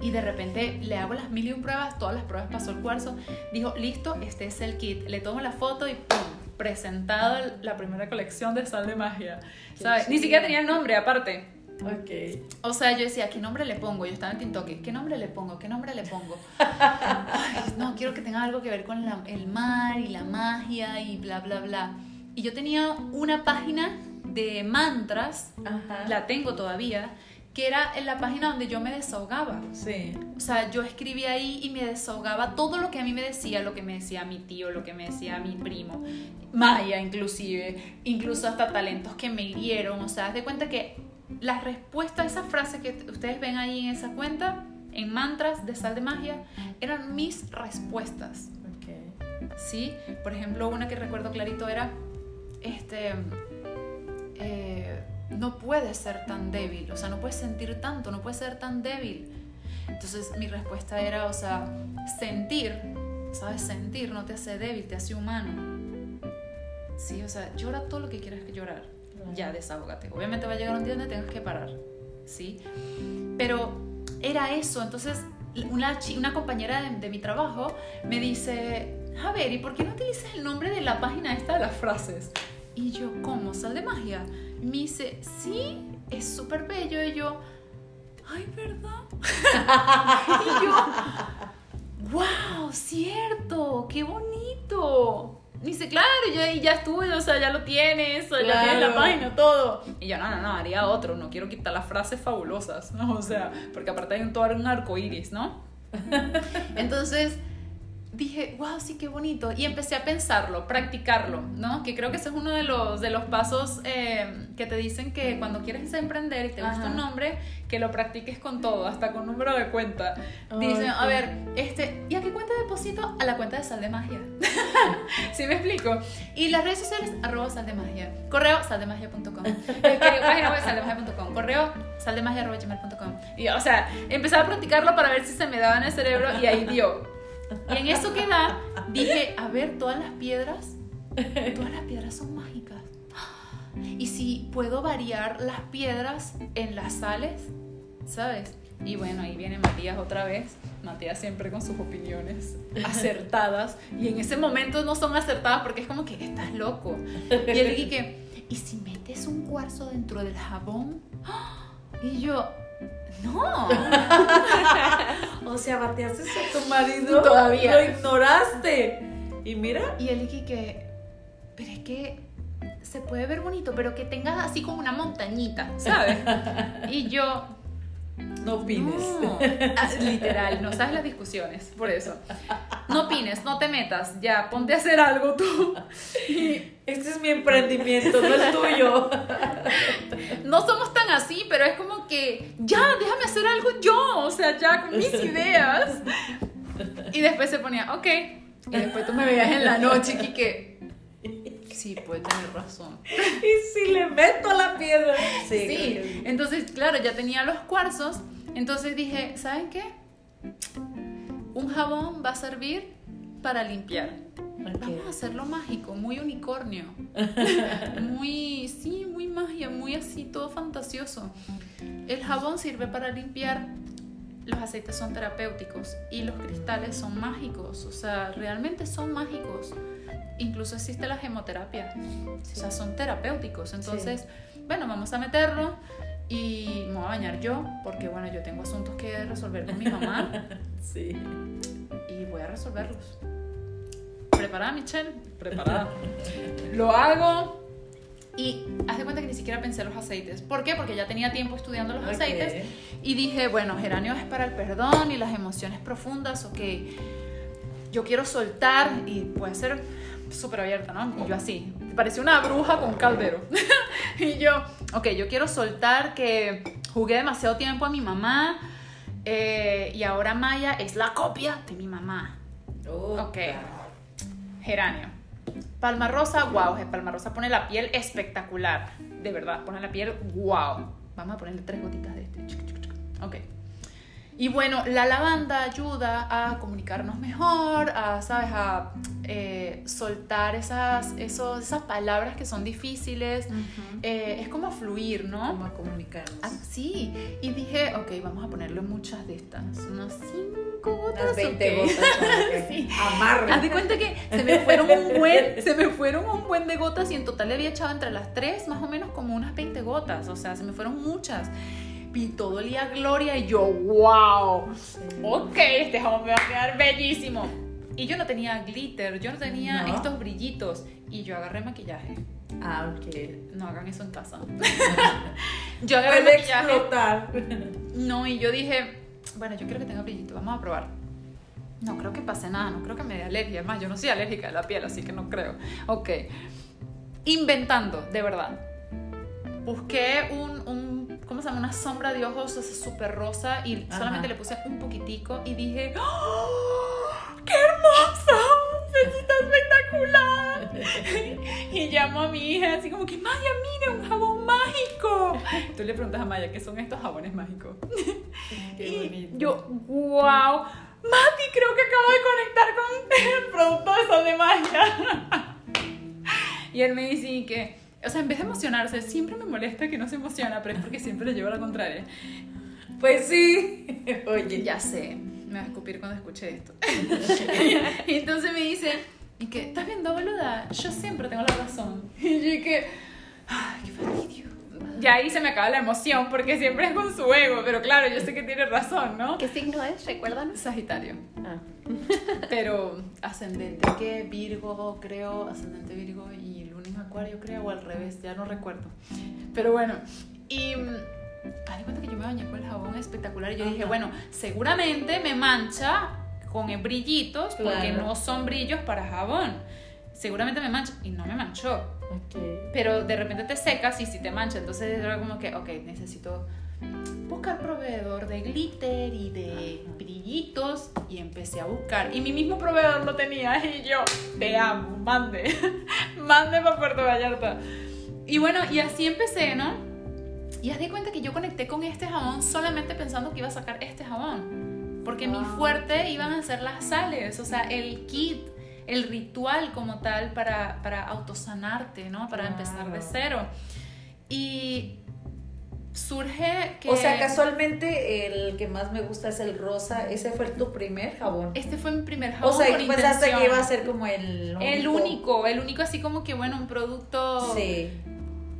Y de repente le hago las mil y un pruebas, todas las pruebas pasó el cuarzo. Dijo, listo, este es el kit. Le tomo la foto y ¡pum! Presentado la primera colección de sal de magia. ¿Sabes? Ni siquiera tenía el nombre aparte. Ok. O sea, yo decía, ¿qué nombre le pongo? Yo estaba en TikTok, ¿qué nombre le pongo? ¿Qué nombre le pongo? <laughs> Ay, no, quiero que tenga algo que ver con la- el mar y la magia y bla, bla, bla. Y yo tenía una página de mantras, Ajá. la tengo todavía, que era en la página donde yo me desahogaba. Sí. O sea, yo escribía ahí y me desahogaba todo lo que a mí me decía, lo que me decía mi tío, lo que me decía mi primo, Maya inclusive, incluso hasta talentos que me hirieron. O sea, haz de cuenta que las respuestas a esa frase que ustedes ven ahí en esa cuenta, en mantras de sal de magia, eran mis respuestas. ¿sí? Por ejemplo, una que recuerdo clarito era, este, eh, no puedes ser tan débil, o sea, no puedes sentir tanto, no puedes ser tan débil. Entonces mi respuesta era, o sea, sentir, ¿sabes? Sentir no te hace débil, te hace humano. Sí, o sea, llora todo lo que quieras que llorar. Ya, desahógate. Obviamente va a llegar un día donde tengas que parar, ¿sí? Pero era eso, entonces una, una compañera de, de mi trabajo me dice, a ver, ¿y por qué no utilizas el nombre de la página esta de las frases? Y yo, ¿cómo? ¿Sal de magia? Me dice, sí, es súper bello. Y yo, ay, ¿verdad? <laughs> y yo, wow, cierto, qué bonito. Dice, claro, ya, ya estuve, o sea, ya lo tienes, ya tienes la Claro. página, todo. Y yo, no, no, no, haría otro, no quiero quitar las frases fabulosas, <laughs> ¿no? O sea, porque aparte hay un, todo un arco iris, ¿no? Entonces dije, wow, sí, qué bonito. Y empecé a pensarlo, practicarlo, ¿no? Que creo que ese es uno de los, de los pasos eh, que te dicen que cuando quieres emprender y te gusta Ajá. un nombre, que lo practiques con todo, hasta con número de cuenta. Ay, Dicen, a qué- ver, este, ¿y a qué cuenta deposito? A la cuenta de Sal de Magia. <laughs> ¿Sí me explico? Y las redes sociales, arroba sal de magia. Correo, saldemagia.com. Página web, saldemagia.com. Correo, saldemagia.gmail.com. Y, o sea, empezaba a practicarlo para ver si se me daba en el cerebro y ahí dio. Y en eso que da, dije, a ver, todas las piedras, todas las piedras son mágicas. Y si puedo variar las piedras en las sales, ¿sabes? Y bueno, ahí viene Matías otra vez. Matías siempre con sus opiniones acertadas. Y en ese momento no son acertadas porque es como que estás loco. Y él dije, ¿y si metes un cuarzo dentro del jabón? Y yo, no. <laughs> O sea, bateaste a tu marido. Todavía. Lo ignoraste. Y mira. Y él dije que, pero es que se puede ver bonito, pero que tenga así como una montañita, ¿sabes? <laughs> Y yo, No opines. no, <laughs> Ah, literal, no sabes las discusiones, por eso. No opines, no te metas, ya, ponte a hacer algo tú. Este es mi emprendimiento, no es tuyo. No somos tan así, pero es como que, ya, déjame hacer algo yo, o sea, ya con mis ideas. Y después se ponía, ok. Y después tú me veías en la noche y que, sí, puede tener razón. <laughs> Y si le meto la piedra. Sí. Sí, entonces, claro, ya tenía los cuarzos. Entonces dije, ¿saben qué? Un jabón va a servir para limpiar. Vamos a hacerlo mágico, muy unicornio. <laughs> muy, sí, muy magia, muy así, todo fantasioso. El jabón sirve para limpiar. Los aceites son terapéuticos y los cristales son mágicos, o sea, realmente son mágicos. Incluso existe la gemoterapia, o sea, son terapéuticos. Entonces, bueno, vamos a meterlo y me voy a bañar yo, porque bueno, yo tengo asuntos que resolver con mi mamá <laughs> Sí. y voy a resolverlos. ¿Preparada, Michelle? Preparada. Lo hago y haz de cuenta que ni siquiera pensé en los aceites. ¿Por qué? Porque ya tenía tiempo estudiando los Ok. aceites y dije, bueno, geranio es para el perdón y las emociones profundas, ok. Yo quiero soltar y puede ser súper abierta, ¿no? Y yo así, parecía una bruja con caldero. <laughs> y yo, ok, yo quiero soltar que jugué demasiado tiempo a mi mamá eh, y ahora Maya es la copia de mi mamá. Oh, Ok. Geranio. Palma rosa, wow. Palma rosa pone la piel espectacular. De verdad, pone la piel wow. Vamos a ponerle tres gotitas de este. Ok. Y bueno, la lavanda ayuda a comunicarnos mejor, a, ¿sabes? A eh, soltar esas, esos, esas palabras que son difíciles. Eh, es como fluir, ¿no? Vamos a comunicarnos. Ah, sí, y dije, ok, vamos a ponerle muchas de estas, unas cinco gotas. Unas 20 ok. gotas. <laughs> Sí. Amarre. Haz de cuenta que se me fueron un buen, se me fueron un buen de gotas y en total le había echado entre las tres más o menos como unas 20 gotas, o sea, se me fueron muchas. Y todo olía a gloria y yo, wow, ok, este jabón me va a quedar bellísimo. Y yo no tenía glitter, yo no tenía No. estos brillitos y yo agarré maquillaje. Ah, ok. No hagan eso en casa. <laughs> yo agarré Puede maquillaje. explotar. No, y yo dije, bueno, yo quiero que tenga brillito, vamos a probar. No creo que pase nada, no creo que me dé alergia. Además, yo no soy alérgica de la piel, así que no creo. Ok. Inventando, de verdad. Busqué un, un ¿cómo se llama? Una sombra de ojos súper rosa y Ajá. solamente le puse un poquitico y dije, ¡Oh, ¡qué hermosa! ¡Está espectacular! <laughs> y llamo a mi hija así como que, Maya, mira, un jabón mágico. Tú le preguntas a Maya, ¿qué son estos jabones mágicos? <laughs> Qué y bonito. yo, wow, Mati, creo que acabo de conectar con <laughs> el producto de sal de magia. y él me dice que, o sea, en vez de emocionarse, siempre me molesta que no se emociona, pero es porque siempre le llevo la contraria. Pues sí. <laughs> Oye. Ya sé, me va a escupir cuando escuche esto. <laughs> y entonces me dice, y que, ¿estás viendo, boluda? Yo siempre tengo la razón. <laughs> Y yo y que, ay, qué fastidio. Ya ahí se me acaba la emoción porque siempre es con su ego, pero claro, yo sé que tiene razón, ¿no? ¿Qué signo es? Recuérdanos. Sagitario. Ah. Pero ascendente, que Virgo, creo, ascendente Virgo y Acuario, creo, o al revés, ya no recuerdo. Pero bueno, y mm, haz de cuenta que yo me bañé con el jabón espectacular y yo dije, Ajá. bueno, seguramente me mancha con brillitos porque Claro. no son brillos para jabón. Seguramente me mancha y no me manchó. Ok. Pero de repente te secas y si te mancha, entonces era como que, ok, necesito buscar proveedor de glitter y de brillitos y empecé a buscar. Y mi mismo proveedor lo tenía y yo te amo mande <laughs> mande para Puerto Vallarta. Y bueno y así empecé no y haz de cuenta que yo conecté con este jabón solamente pensando que iba a sacar este jabón porque mi Wow. fuerte iban a ser las sales o sea el kit el ritual como tal para, para autosanarte no para empezar de cero. Y surge que O sea, casualmente el que más me gusta es el rosa. Ese fue tu primer jabón. Este fue mi primer jabón. O sea, con pensaste intención. que iba a ser como el único. El único, el único así como que bueno, un producto Sí,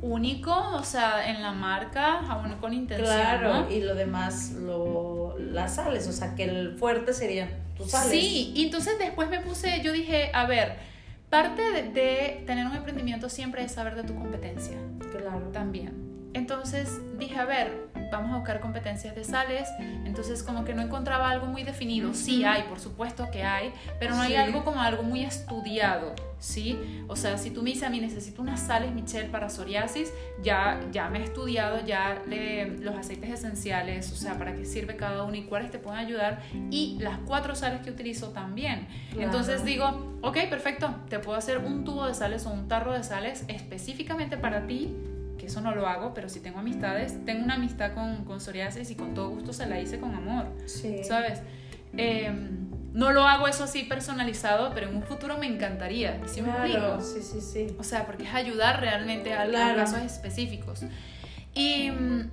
único, o sea, en la marca, jabón con intención. claro. ¿no? Y lo demás, lo, las sales. O sea, que el fuerte serían tus sales. Sí, y entonces después me puse, yo dije, a ver, parte de, de tener un emprendimiento siempre es saber de tu competencia. Claro. también. Entonces dije, a ver, vamos a buscar competencias de sales. Entonces como que no encontraba algo muy definido. Sí hay, por supuesto que hay, pero no hay Sí. algo como algo muy estudiado, ¿sí? O sea, si tú me dices a mí necesito unas sales Michelle para psoriasis, ya, ya me he estudiado, ya le- los aceites esenciales, o sea, para qué sirve cada uno y cuáles te pueden ayudar y las cuatro sales que utilizo también. Claro. Entonces digo, ok, perfecto, te puedo hacer un tubo de sales o un tarro de sales específicamente para ti, que eso no lo hago, pero si tengo amistades, tengo una amistad con, con psoriasis y con todo gusto se la hice con amor, Sí. ¿sabes? Eh, no lo hago eso así personalizado, pero en un futuro me encantaría, ¿sí me Claro, explico? sí, sí, sí. O sea, porque es ayudar realmente a, a Claro. casos específicos. Y mm,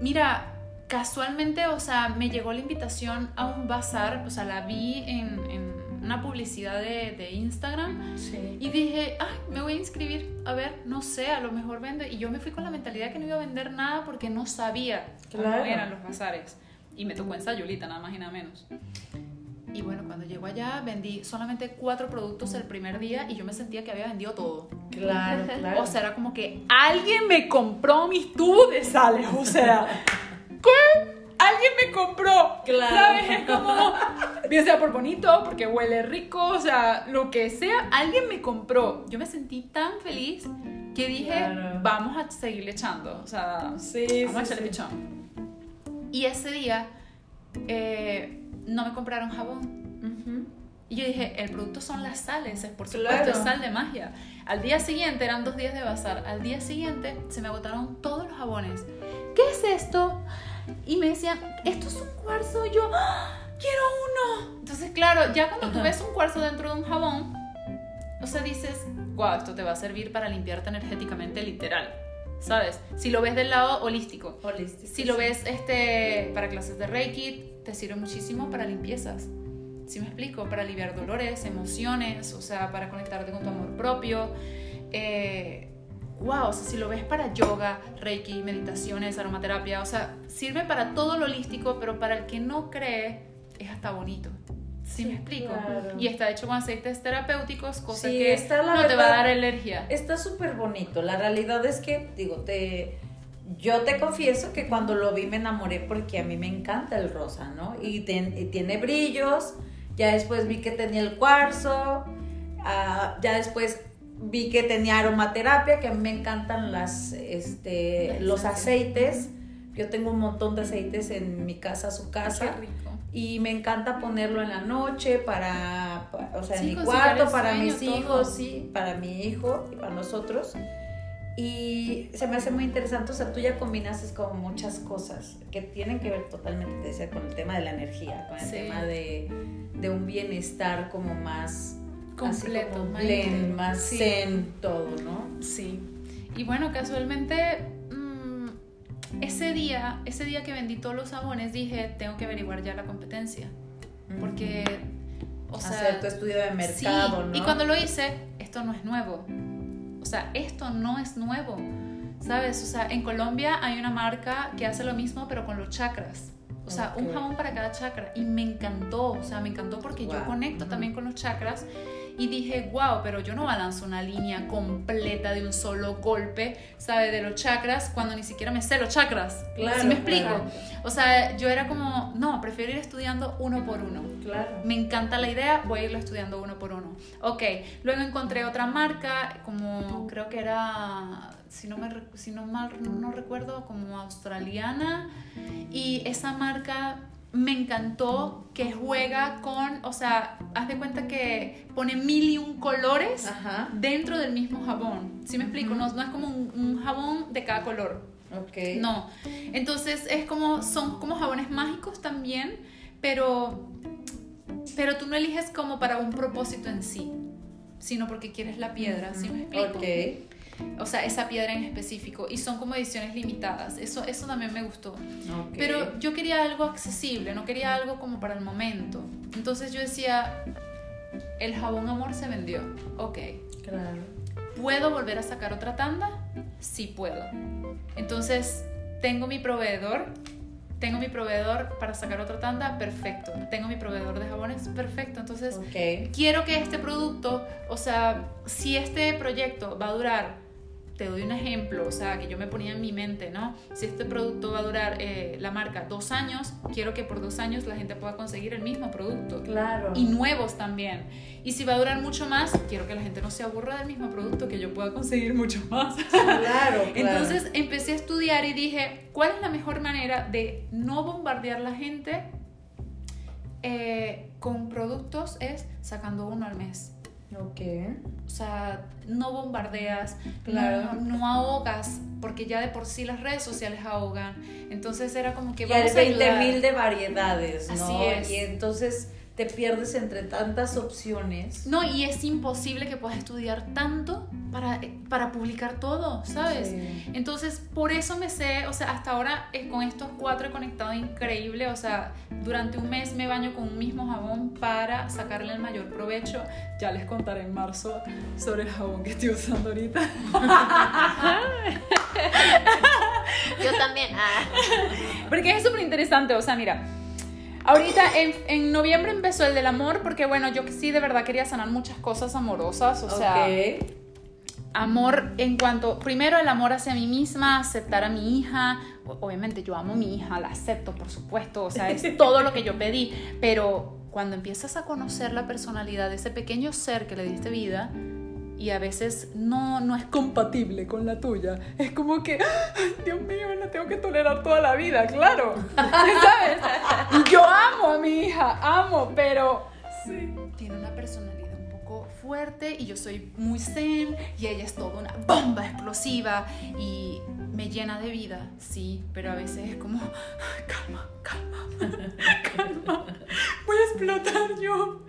mira, casualmente, o sea, me llegó la invitación a un bazar, o sea, la vi en, en una publicidad de, de Instagram Sí. y dije, ay, me voy a inscribir, a ver, no sé, a lo mejor vende. Y yo me fui con la mentalidad que no iba a vender nada porque no sabía cómo Claro. eran los bazares. Y me tocó en Sayulita, nada más y nada menos. Y bueno, cuando llego allá vendí solamente cuatro productos el primer día y yo me sentía que había vendido todo. Claro, claro. O sea, era como que alguien me compró mis tubos de sales. O sea, ¿qué? Alguien me compró. Claro. ¿Sabes? Es como, bien sea por bonito, porque huele rico, o sea, lo que sea, alguien me compró. Yo me sentí tan feliz que dije, Claro. vamos a seguirle echando. O sea, Sí, vamos a sí, echarle sí. pichón. Y ese día eh, no me compraron jabón. Ujú. Y yo dije, el producto son las sales, es por Claro. supuesto, es sal de magia. Al día siguiente, eran dos días de bazar, al día siguiente se me agotaron todos los jabones. ¿Qué es esto? Y me decían, esto es un cuarzo. Y yo, ¡Ah! quiero uno. Entonces, claro, ya cuando tú ves un cuarzo dentro de un jabón, o sea, dices, wow, esto te va a servir para limpiarte energéticamente literal. ¿Sabes? Si lo ves del lado holístico. Holístico, Si lo ves este, para clases de Reiki, te sirve muchísimo para limpiezas. ¿Sí me explico? Para aliviar dolores, emociones, o sea, para conectarte con tu amor propio. Eh, wow, o sea, si lo ves para yoga, Reiki, meditaciones, aromaterapia, o sea, sirve para todo lo holístico, pero para el que no cree, es hasta bonito. ¿Sí, me explico? claro. Y está hecho con aceites terapéuticos, cosa Sí, que está la no te va a verdad- dar alergia. Está súper bonito. La realidad es que, digo, te. Yo te confieso que cuando lo vi me enamoré porque a mí me encanta el rosa, ¿no? Y, ten- y tiene brillos. Ya después vi que tenía el cuarzo. ah, ya después vi que tenía aromaterapia, que a mí me encantan las, este, los aceites. Yo tengo un montón de aceites en mi casa, su casa. Qué rico. Y me encanta ponerlo en la noche para, pa- o sea, Sí, en mi cuarto, para sueño, mis todo. hijos, sí, para mi hijo y para nosotros. Y se me hace muy interesante, o sea, tú ya combinaste como muchas cosas que tienen que ver totalmente, te decía, con el tema de la energía, con el Sí. tema de, de un bienestar como más Completo, como íntegro. más Sí. zen, todo, ¿no? Sí. Y bueno, casualmente, mm, ese día, ese día que vendí todos los jabones, dije, tengo que averiguar ya la competencia. Porque, o sea... hacer tu estudio de mercado, sí, ¿no? Y cuando lo hice, esto no es nuevo. O sea, esto no es nuevo. ¿Sabes? O sea, en Colombia hay una marca que hace lo mismo, pero con los chakras. O sea, un Ok. jabón para cada chakra. Y me encantó. O sea, me encantó porque yo Wow. conecto Ujú. también con los chakras. Y dije, wow, pero yo no balanzo una línea completa de un solo golpe, ¿sabes? De los chakras, cuando ni siquiera me sé los chakras. Claro, ¿Sí me explico? claro. O sea, yo era como, no, prefiero ir estudiando uno por uno. Claro. Me encanta la idea, voy a irlo estudiando uno por uno. Ok, luego encontré otra marca, como creo que era, si no, me, si no mal no recuerdo, como australiana. Y esa marca me encantó que juega con, o sea, haz de cuenta que pone mil y un colores Ajá. dentro del mismo jabón. ¿Sí me explico? No, no es como un, un jabón de cada color. Ok. No. Entonces es como, son como jabones mágicos también, pero, pero tú no eliges como para un propósito en sí, sino porque quieres la piedra, ¿sí me explico? Ok. O sea, esa piedra en específico. Y son como ediciones limitadas. Eso, eso también me gustó. ok. Pero yo quería algo accesible, no quería algo como para el momento. Entonces yo decía, el jabón amor se vendió. Ok. Claro. ¿Puedo volver a sacar otra tanda? Sí puedo. Entonces, tengo mi proveedor. Tengo mi proveedor para sacar otra tanda, perfecto. Tengo mi proveedor de jabones, perfecto. Entonces, Ok. quiero que este producto, o sea, si este proyecto va a durar, te doy un ejemplo, o sea, que yo me ponía en mi mente, ¿no? Si este producto va a durar eh, la marca dos años, quiero que por dos años la gente pueda conseguir el mismo producto. Claro. Y nuevos también. Y si va a durar mucho más, quiero que la gente no se aburra del mismo producto, que yo pueda conseguir mucho más. Claro, claro. Entonces empecé a estudiar y dije, ¿cuál es la mejor manera de no bombardear la gente eh, con productos? Es sacando uno al mes. Ok. O sea, no bombardeas, Claro. no, no ahogas, porque ya de por sí las redes sociales ahogan. Entonces era como que Y hay vamos a 20 ayudar. mil de variedades, ¿no? Así es. Y entonces te pierdes entre tantas opciones. No, y es imposible que puedas estudiar tanto para, para publicar todo, ¿sabes? Sí. Entonces, por eso me sé, o sea, hasta ahora eh, con estos cuatro he conectado increíble, o sea, durante un mes me baño con un mismo jabón para sacarle el mayor provecho. Ya les contaré en marzo sobre el jabón que estoy usando ahorita. <laughs> Yo también. Ah. Porque es súper interesante, o sea, mira, ahorita en, en noviembre empezó el del amor, porque bueno, yo sí de verdad quería sanar muchas cosas amorosas, o sea... Amor en cuanto, primero el amor hacia mí misma, aceptar a mi hija, obviamente yo amo a mi hija, la acepto por supuesto, o sea, es <laughs> todo lo que yo pedí, pero cuando empiezas a conocer la personalidad de ese pequeño ser que le diste vida y a veces no, no es compatible con la tuya, es como que, "Ay, Dios mío, la tengo que tolerar toda la vida, claro, <laughs> ¿sabes? Yo amo a mi hija, amo, pero tiene una personalidad un poco fuerte y yo soy muy zen y ella es toda una bomba explosiva y me llena de vida, sí, pero a veces es como, "Ay, calma, calma, <laughs> calma, voy a explotar yo.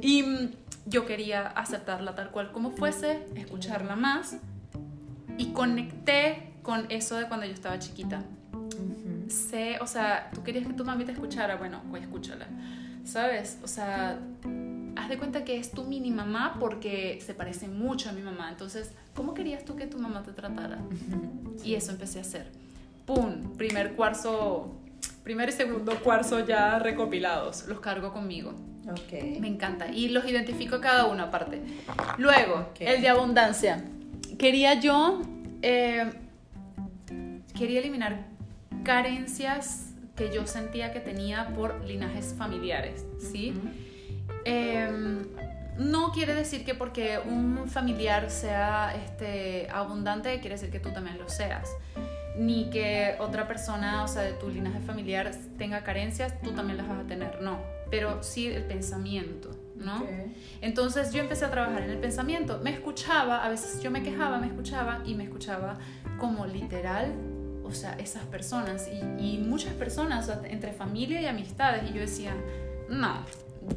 Y mm, yo quería aceptarla tal cual como fuese, escucharla más y conecté con eso de cuando yo estaba chiquita sé, o sea, tú querías que tu mami te escuchara, bueno, pues escúchala, ¿sabes? O sea, haz de cuenta que es tu mini mamá porque se parece mucho a mi mamá, entonces, ¿cómo querías tú que tu mamá te tratara? <laughs> Y eso empecé a hacer. ¡Pum! Primer cuarzo, primer y segundo cuarzo ya recopilados, los cargo conmigo. Ok. Me encanta. Y los identifico cada uno aparte. Luego, el de abundancia. Quería yo. eh, quería eliminar carencias que yo sentía que tenía por linajes familiares. ¿Sí? Em, no quiere decir que porque un familiar sea este, abundante, quiere decir que tú también lo seas. Ni que otra persona, o sea, de tu linaje familiar tenga carencias, tú también las vas a tener, no. Pero sí el pensamiento, ¿no? Entonces yo empecé a trabajar en el pensamiento. Me escuchaba, a veces yo me quejaba, me escuchaba y me escuchaba como literal, o sea, esas personas y, y muchas personas, o sea, entre familia y amistades. Y yo decía, no,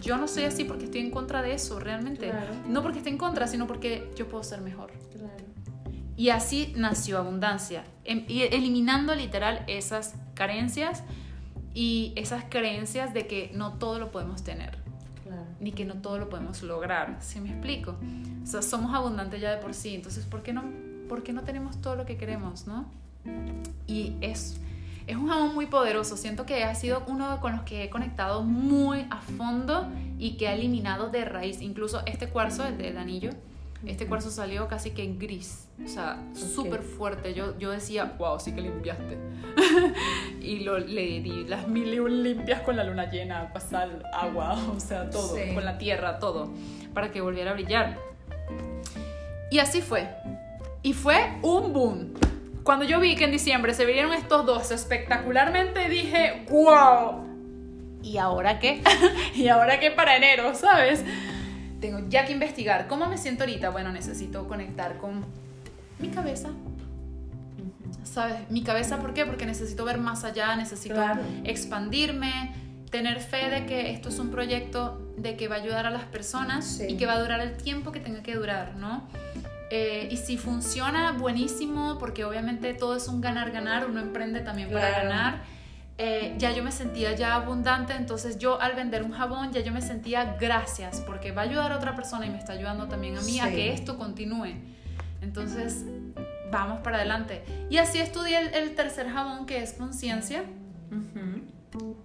yo no soy así porque estoy en contra de eso, realmente. Claro. No porque esté en contra, sino porque yo puedo ser mejor. Claro. Y así nació abundancia, em- eliminando literal esas carencias y esas creencias de que no todo lo podemos tener Claro. ni que no todo lo podemos lograr, ¿sí me explico? O sea, somos abundantes ya de por sí, entonces ¿por qué no, por qué no tenemos todo lo que queremos, no? Y es, es un jabón muy poderoso, siento que ha sido uno con los que he conectado muy a fondo y que ha eliminado de raíz, incluso este cuarzo, el del anillo, este cuarzo salió casi que en gris, o sea, súper fuerte. Yo, yo decía, wow, sí que limpiaste. <laughs> y lo, le di las mil y un limpias con la luna llena, pasar agua, <laughs> o sea, todo, Sí. con la tierra, todo, para que volviera a brillar. Y así fue. Y fue un boom. Cuando yo vi que en diciembre se vieron estos dos espectacularmente, dije, wow. ¿Y ahora qué? <laughs> ¿Y ahora qué para enero, sabes? Tengo ya que investigar. ¿Cómo me siento ahorita? Bueno, necesito conectar con mi cabeza. ¿Sabes? Mi cabeza, ¿por qué? Porque necesito ver más allá, necesito Claro. expandirme, tener fe de que esto es un proyecto de que va a ayudar a las personas Sí. y que va a durar el tiempo que tenga que durar, ¿no? Eh, y si funciona, buenísimo, porque obviamente todo es un ganar-ganar, uno emprende también para ganar. Eh, ya yo me sentía ya abundante, entonces yo al vender un jabón ya yo me sentía gracias, porque va a ayudar a otra persona y me está ayudando también a mí a que esto continúe. Entonces, vamos para adelante. Y así estudié el, el tercer jabón que es conciencia.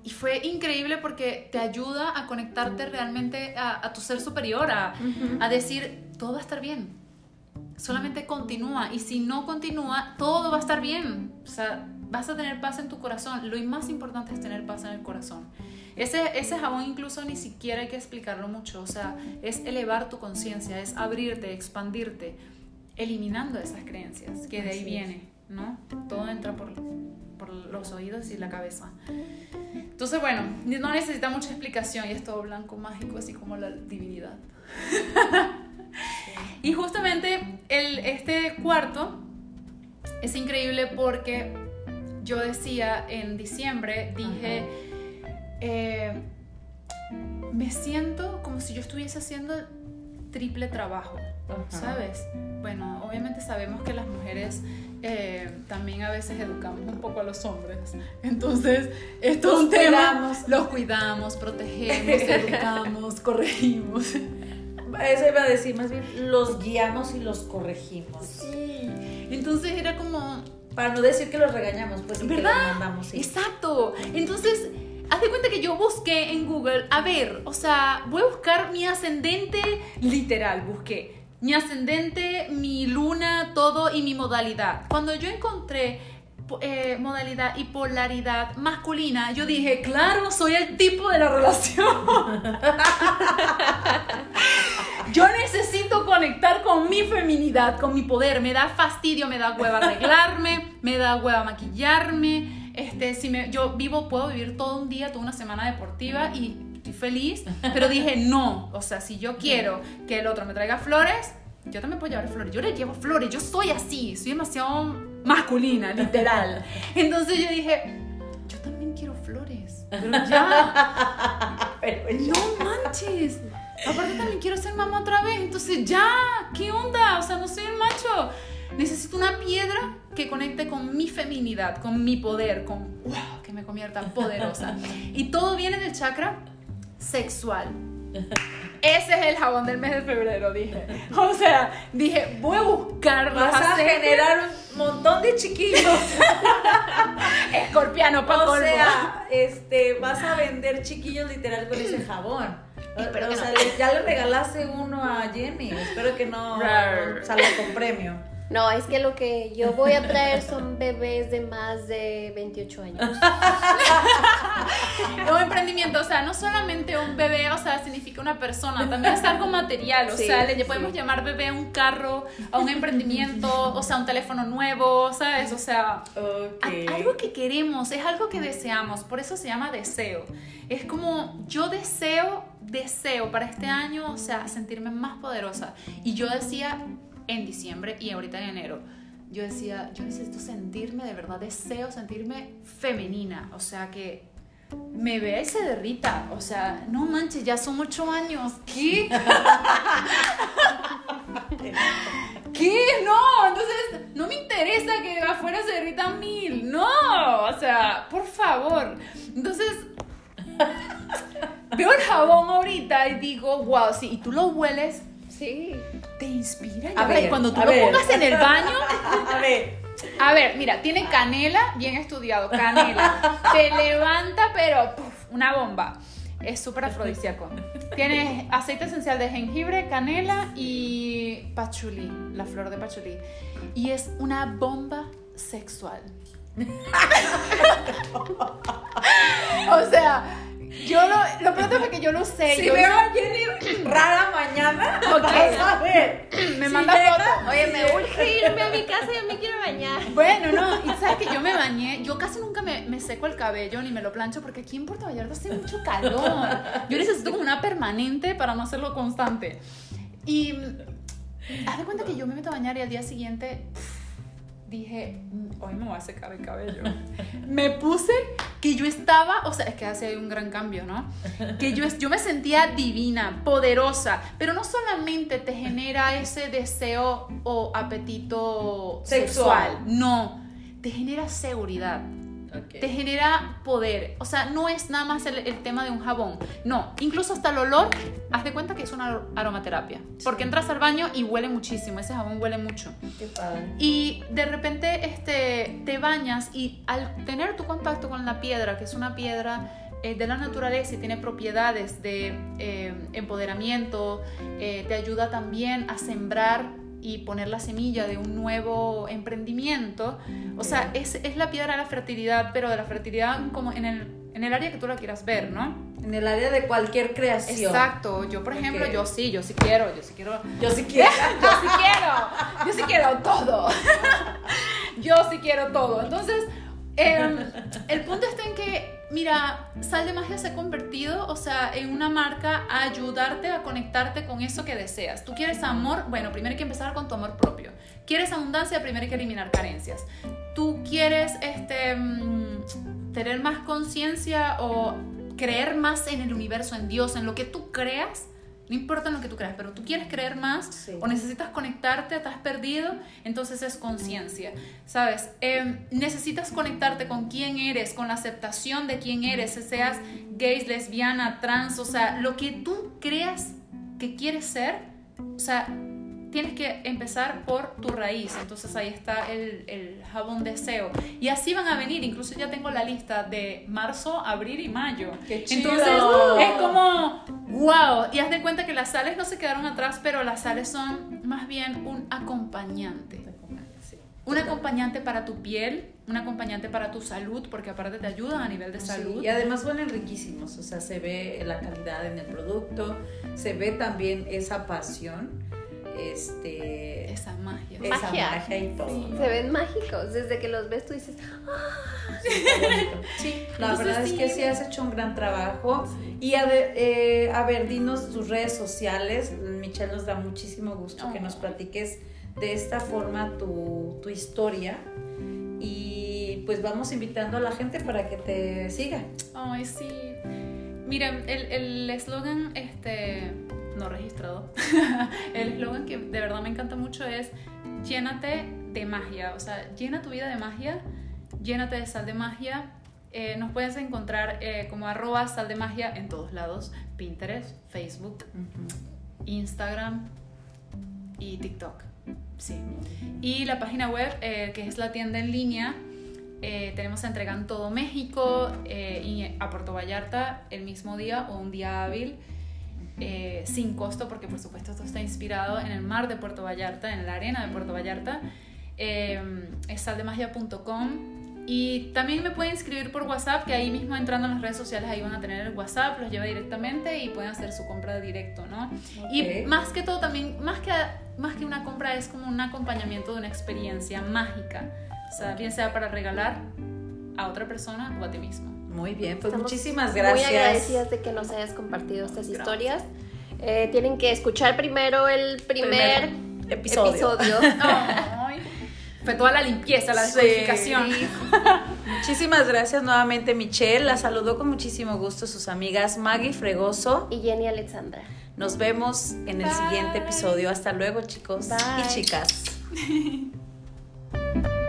Y fue increíble porque te ayuda a conectarte realmente a, a tu ser superior, a, a decir, todo va a estar bien. Solamente continúa. Y si no continúa, todo va a estar bien. O sea, vas a tener paz en tu corazón. Lo más importante es tener paz en el corazón. Ese, ese jabón incluso ni siquiera hay que explicarlo mucho. O sea, es elevar tu conciencia, es abrirte, expandirte, eliminando esas creencias, que de ahí viene, ¿no? Todo entra por, por los oídos y la cabeza. Entonces, bueno, no necesita mucha explicación y es todo blanco, mágico, así como la divinidad. y justamente el, este cuarto es increíble porque yo decía en diciembre, dije, eh, me siento como si yo estuviese haciendo triple trabajo, Ajá. ¿sabes? Bueno, obviamente sabemos que las mujeres eh, también a veces educamos un poco a los hombres. Entonces, esto es Los un tema. cuidamos. Los cuidamos, protegemos, <laughs> educamos, corregimos. Eso iba a decir, más bien los guiamos y los corregimos. Sí. Entonces era como, Para no decir que los regañamos, pues que ¿Verdad? los mandamos. sí. Exacto. Entonces, haz de cuenta que yo busqué en Google, a ver, o sea, voy a buscar mi ascendente, literal, busqué mi ascendente, mi luna, todo y mi modalidad. Cuando yo encontré eh, modalidad y polaridad masculina, yo dije, claro, soy el tipo de la relación. <laughs> Yo necesito conectar con mi feminidad, con mi poder. Me da fastidio, me da hueva arreglarme, me da hueva maquillarme. Este, si me, yo vivo, puedo vivir todo un día, toda una semana deportiva y estoy feliz. Pero dije, no. O sea, si yo quiero que el otro me traiga flores, yo también puedo llevar flores. Yo le llevo flores. Yo soy así. Soy demasiado masculina, literal. Entonces yo dije, yo también quiero flores. Pero ya. <laughs> Pero ya. No manches. Aparte también quiero ser mamá otra vez. Entonces ya, ¿qué onda? O sea, no soy el macho. Necesito una piedra que conecte con mi feminidad, con mi poder, con wow, que me convierta poderosa. Y todo viene del chakra sexual. <laughs> Ese es el jabón del mes de febrero, dije. O sea, dije, voy a buscar Vas a generar un montón de chiquillos. <laughs> escorpiano para o sea, este, vas a vender chiquillos literal con ese jabón. Espero o sea, no. ya le regalaste uno a Jenny. Espero que no salga con premio. No, es que lo que yo voy a traer son bebés de más de 28 años. <laughs> un emprendimiento, o sea, no solamente un bebé, o sea, significa una persona, también es algo material, o Sí, sea, le sí. podemos llamar bebé a un carro, a un emprendimiento, o sea, un teléfono nuevo, ¿sabes? O sea, Ok. a- algo que queremos, es algo que deseamos, por eso se llama deseo. Es como yo deseo deseo para este año, o sea, sentirme más poderosa. Y yo decía en diciembre y ahorita en enero, yo decía, yo necesito sentirme, de verdad deseo sentirme femenina, o sea, que me vea y se derrita, o sea, no manches, ya son ocho años, ¿qué? <laughs> ¿Qué? No, entonces no me interesa que afuera se derrita mil, no, o sea, por favor. Entonces, <laughs> veo el jabón ahorita y digo, wow, sí, y tú lo hueles, Sí. Te inspira. A y ver, cuando tú lo ver. pongas en el baño, <laughs> A ver, a ver, mira, tiene canela, bien estudiado, canela. Te levanta, pero una bomba. Es súper afrodisíaco. Tiene aceite esencial de jengibre, canela y pachulí, la flor de pachulí. Y es una bomba sexual. <laughs> o sea, yo lo, lo pronto fue que yo lo usé. si yo veo a Jenny rara mañana, <laughs> vas a ver. me Si manda llega- foto. Oye, me urge irme a mi casa y me quiero bañar. Bueno, no, y sabes que yo me bañé, yo casi nunca me, me seco el cabello ni me lo plancho porque aquí en Puerto Vallarta hace mucho calor. Yo necesito como una permanente para no hacerlo constante. Y mm, haz de cuenta que yo me meto a bañar y al día siguiente pff, dije, "Mm, hoy me voy a secar el cabello. <laughs> Me puse que yo estaba, o sea, es que hace un gran cambio, ¿no? Que yo, yo me sentía divina, poderosa, pero no solamente te genera ese deseo o apetito Sexual. sexual, no, te genera seguridad. Te genera poder. O sea, no es nada más el, el tema de un jabón. No, incluso hasta el olor, haz de cuenta que es una aro- aromaterapia. Porque entras al baño y huele muchísimo. Ese jabón huele mucho. Qué padre. Y de repente este, te bañas y al tener tu contacto con la piedra, que es una piedra eh, de la naturaleza y tiene propiedades de eh, empoderamiento, eh, te ayuda también a sembrar y poner la semilla de un nuevo emprendimiento. O sea, es, es la piedra de la fertilidad, pero de la fertilidad como en el, en el área que tú la quieras ver, ¿no? En el área de cualquier creación. Exacto. Yo, por ejemplo, yo sí, yo sí quiero, yo sí quiero Yo sí quiero. <laughs> yo sí quiero, yo sí quiero todo. <laughs> Yo sí quiero todo. Entonces, el punto está en que, mira, Sal de Magia se ha convertido, o sea, en una marca a ayudarte a conectarte con eso que deseas. Tú quieres amor, bueno, primero hay que empezar con tu amor propio. Quieres abundancia, primero hay que eliminar carencias. Tú quieres este, mm, tener más conciencia o creer más en el universo, en Dios, en lo que tú creas. No importa lo que tú creas, pero tú quieres creer más Sí. o necesitas conectarte, estás perdido, entonces es conciencia, ¿sabes? Em, necesitas conectarte con quién eres, con la aceptación de quién eres, seas gay, lesbiana, trans, o sea, lo que tú creas que quieres ser, o sea, tienes que empezar por tu raíz. Entonces ahí está el, el jabón deseo. Y así van a venir, incluso ya tengo la lista de marzo, abril y mayo. ¡Qué chido! Entonces es como, wow. Y haz de cuenta que las sales no se quedaron atrás, pero las sales son más bien un acompañante. Sí. Un acompañante para tu piel, un acompañante para tu salud, porque aparte te ayudan a nivel de Sí, salud. y además huelen riquísimos, o sea, se ve la calidad en el producto, se ve también esa pasión, este, Esa magia. esa Magia. magia y todo. Sí. ¿no? Se ven mágicos. Desde que los ves tú dices, bonito. Sí, la Entonces, verdad es que sí. has hecho un gran trabajo. Y a, ver, eh, a ver, dinos tus redes sociales. Michelle nos da muchísimo gusto que Oh. nos platiques de esta forma tu, tu historia. Y pues vamos invitando a la gente para que te siga. Ay, sí. El el eslogan, este, no registrado, <laughs> el eslogan que de verdad me encanta mucho es llénate de magia, o sea, llena tu vida de magia, llénate de sal de magia. Eh, nos puedes encontrar eh, como arroba sal de magia en todos lados, Pinterest, Facebook, Instagram y TikTok. Sí. Y la página web, eh, que es la tienda en línea, eh, tenemos entrega en todo México eh, y a Puerto Vallarta el mismo día o un día hábil. Eh, sin costo, porque por supuesto esto está inspirado en el mar de Puerto Vallarta, en la arena de Puerto Vallarta. Eh, es saldemagia.com y también me pueden escribir por WhatsApp, que ahí mismo entrando en las redes sociales ahí van a tener el WhatsApp, los lleva directamente y pueden hacer su compra de directo, ¿no? Y más que todo también, más que, más que una compra es como un acompañamiento de una experiencia mágica, o sea, bien sea para regalar a otra persona o a ti mismo. Muy bien, pues Estamos muchísimas gracias. Muy agradecidas de que nos hayas compartido estas historias. Eh, tienen que escuchar primero el primer, Primer episodio. <laughs> fue toda la limpieza, la Sí. descodificación. <laughs> Muchísimas gracias nuevamente, Michelle. La saludó con muchísimo gusto sus amigas Maggie Fregoso. y Jenny Alexandra. Nos vemos en el Bye. siguiente episodio. Hasta luego, chicos Bye. y chicas. <laughs>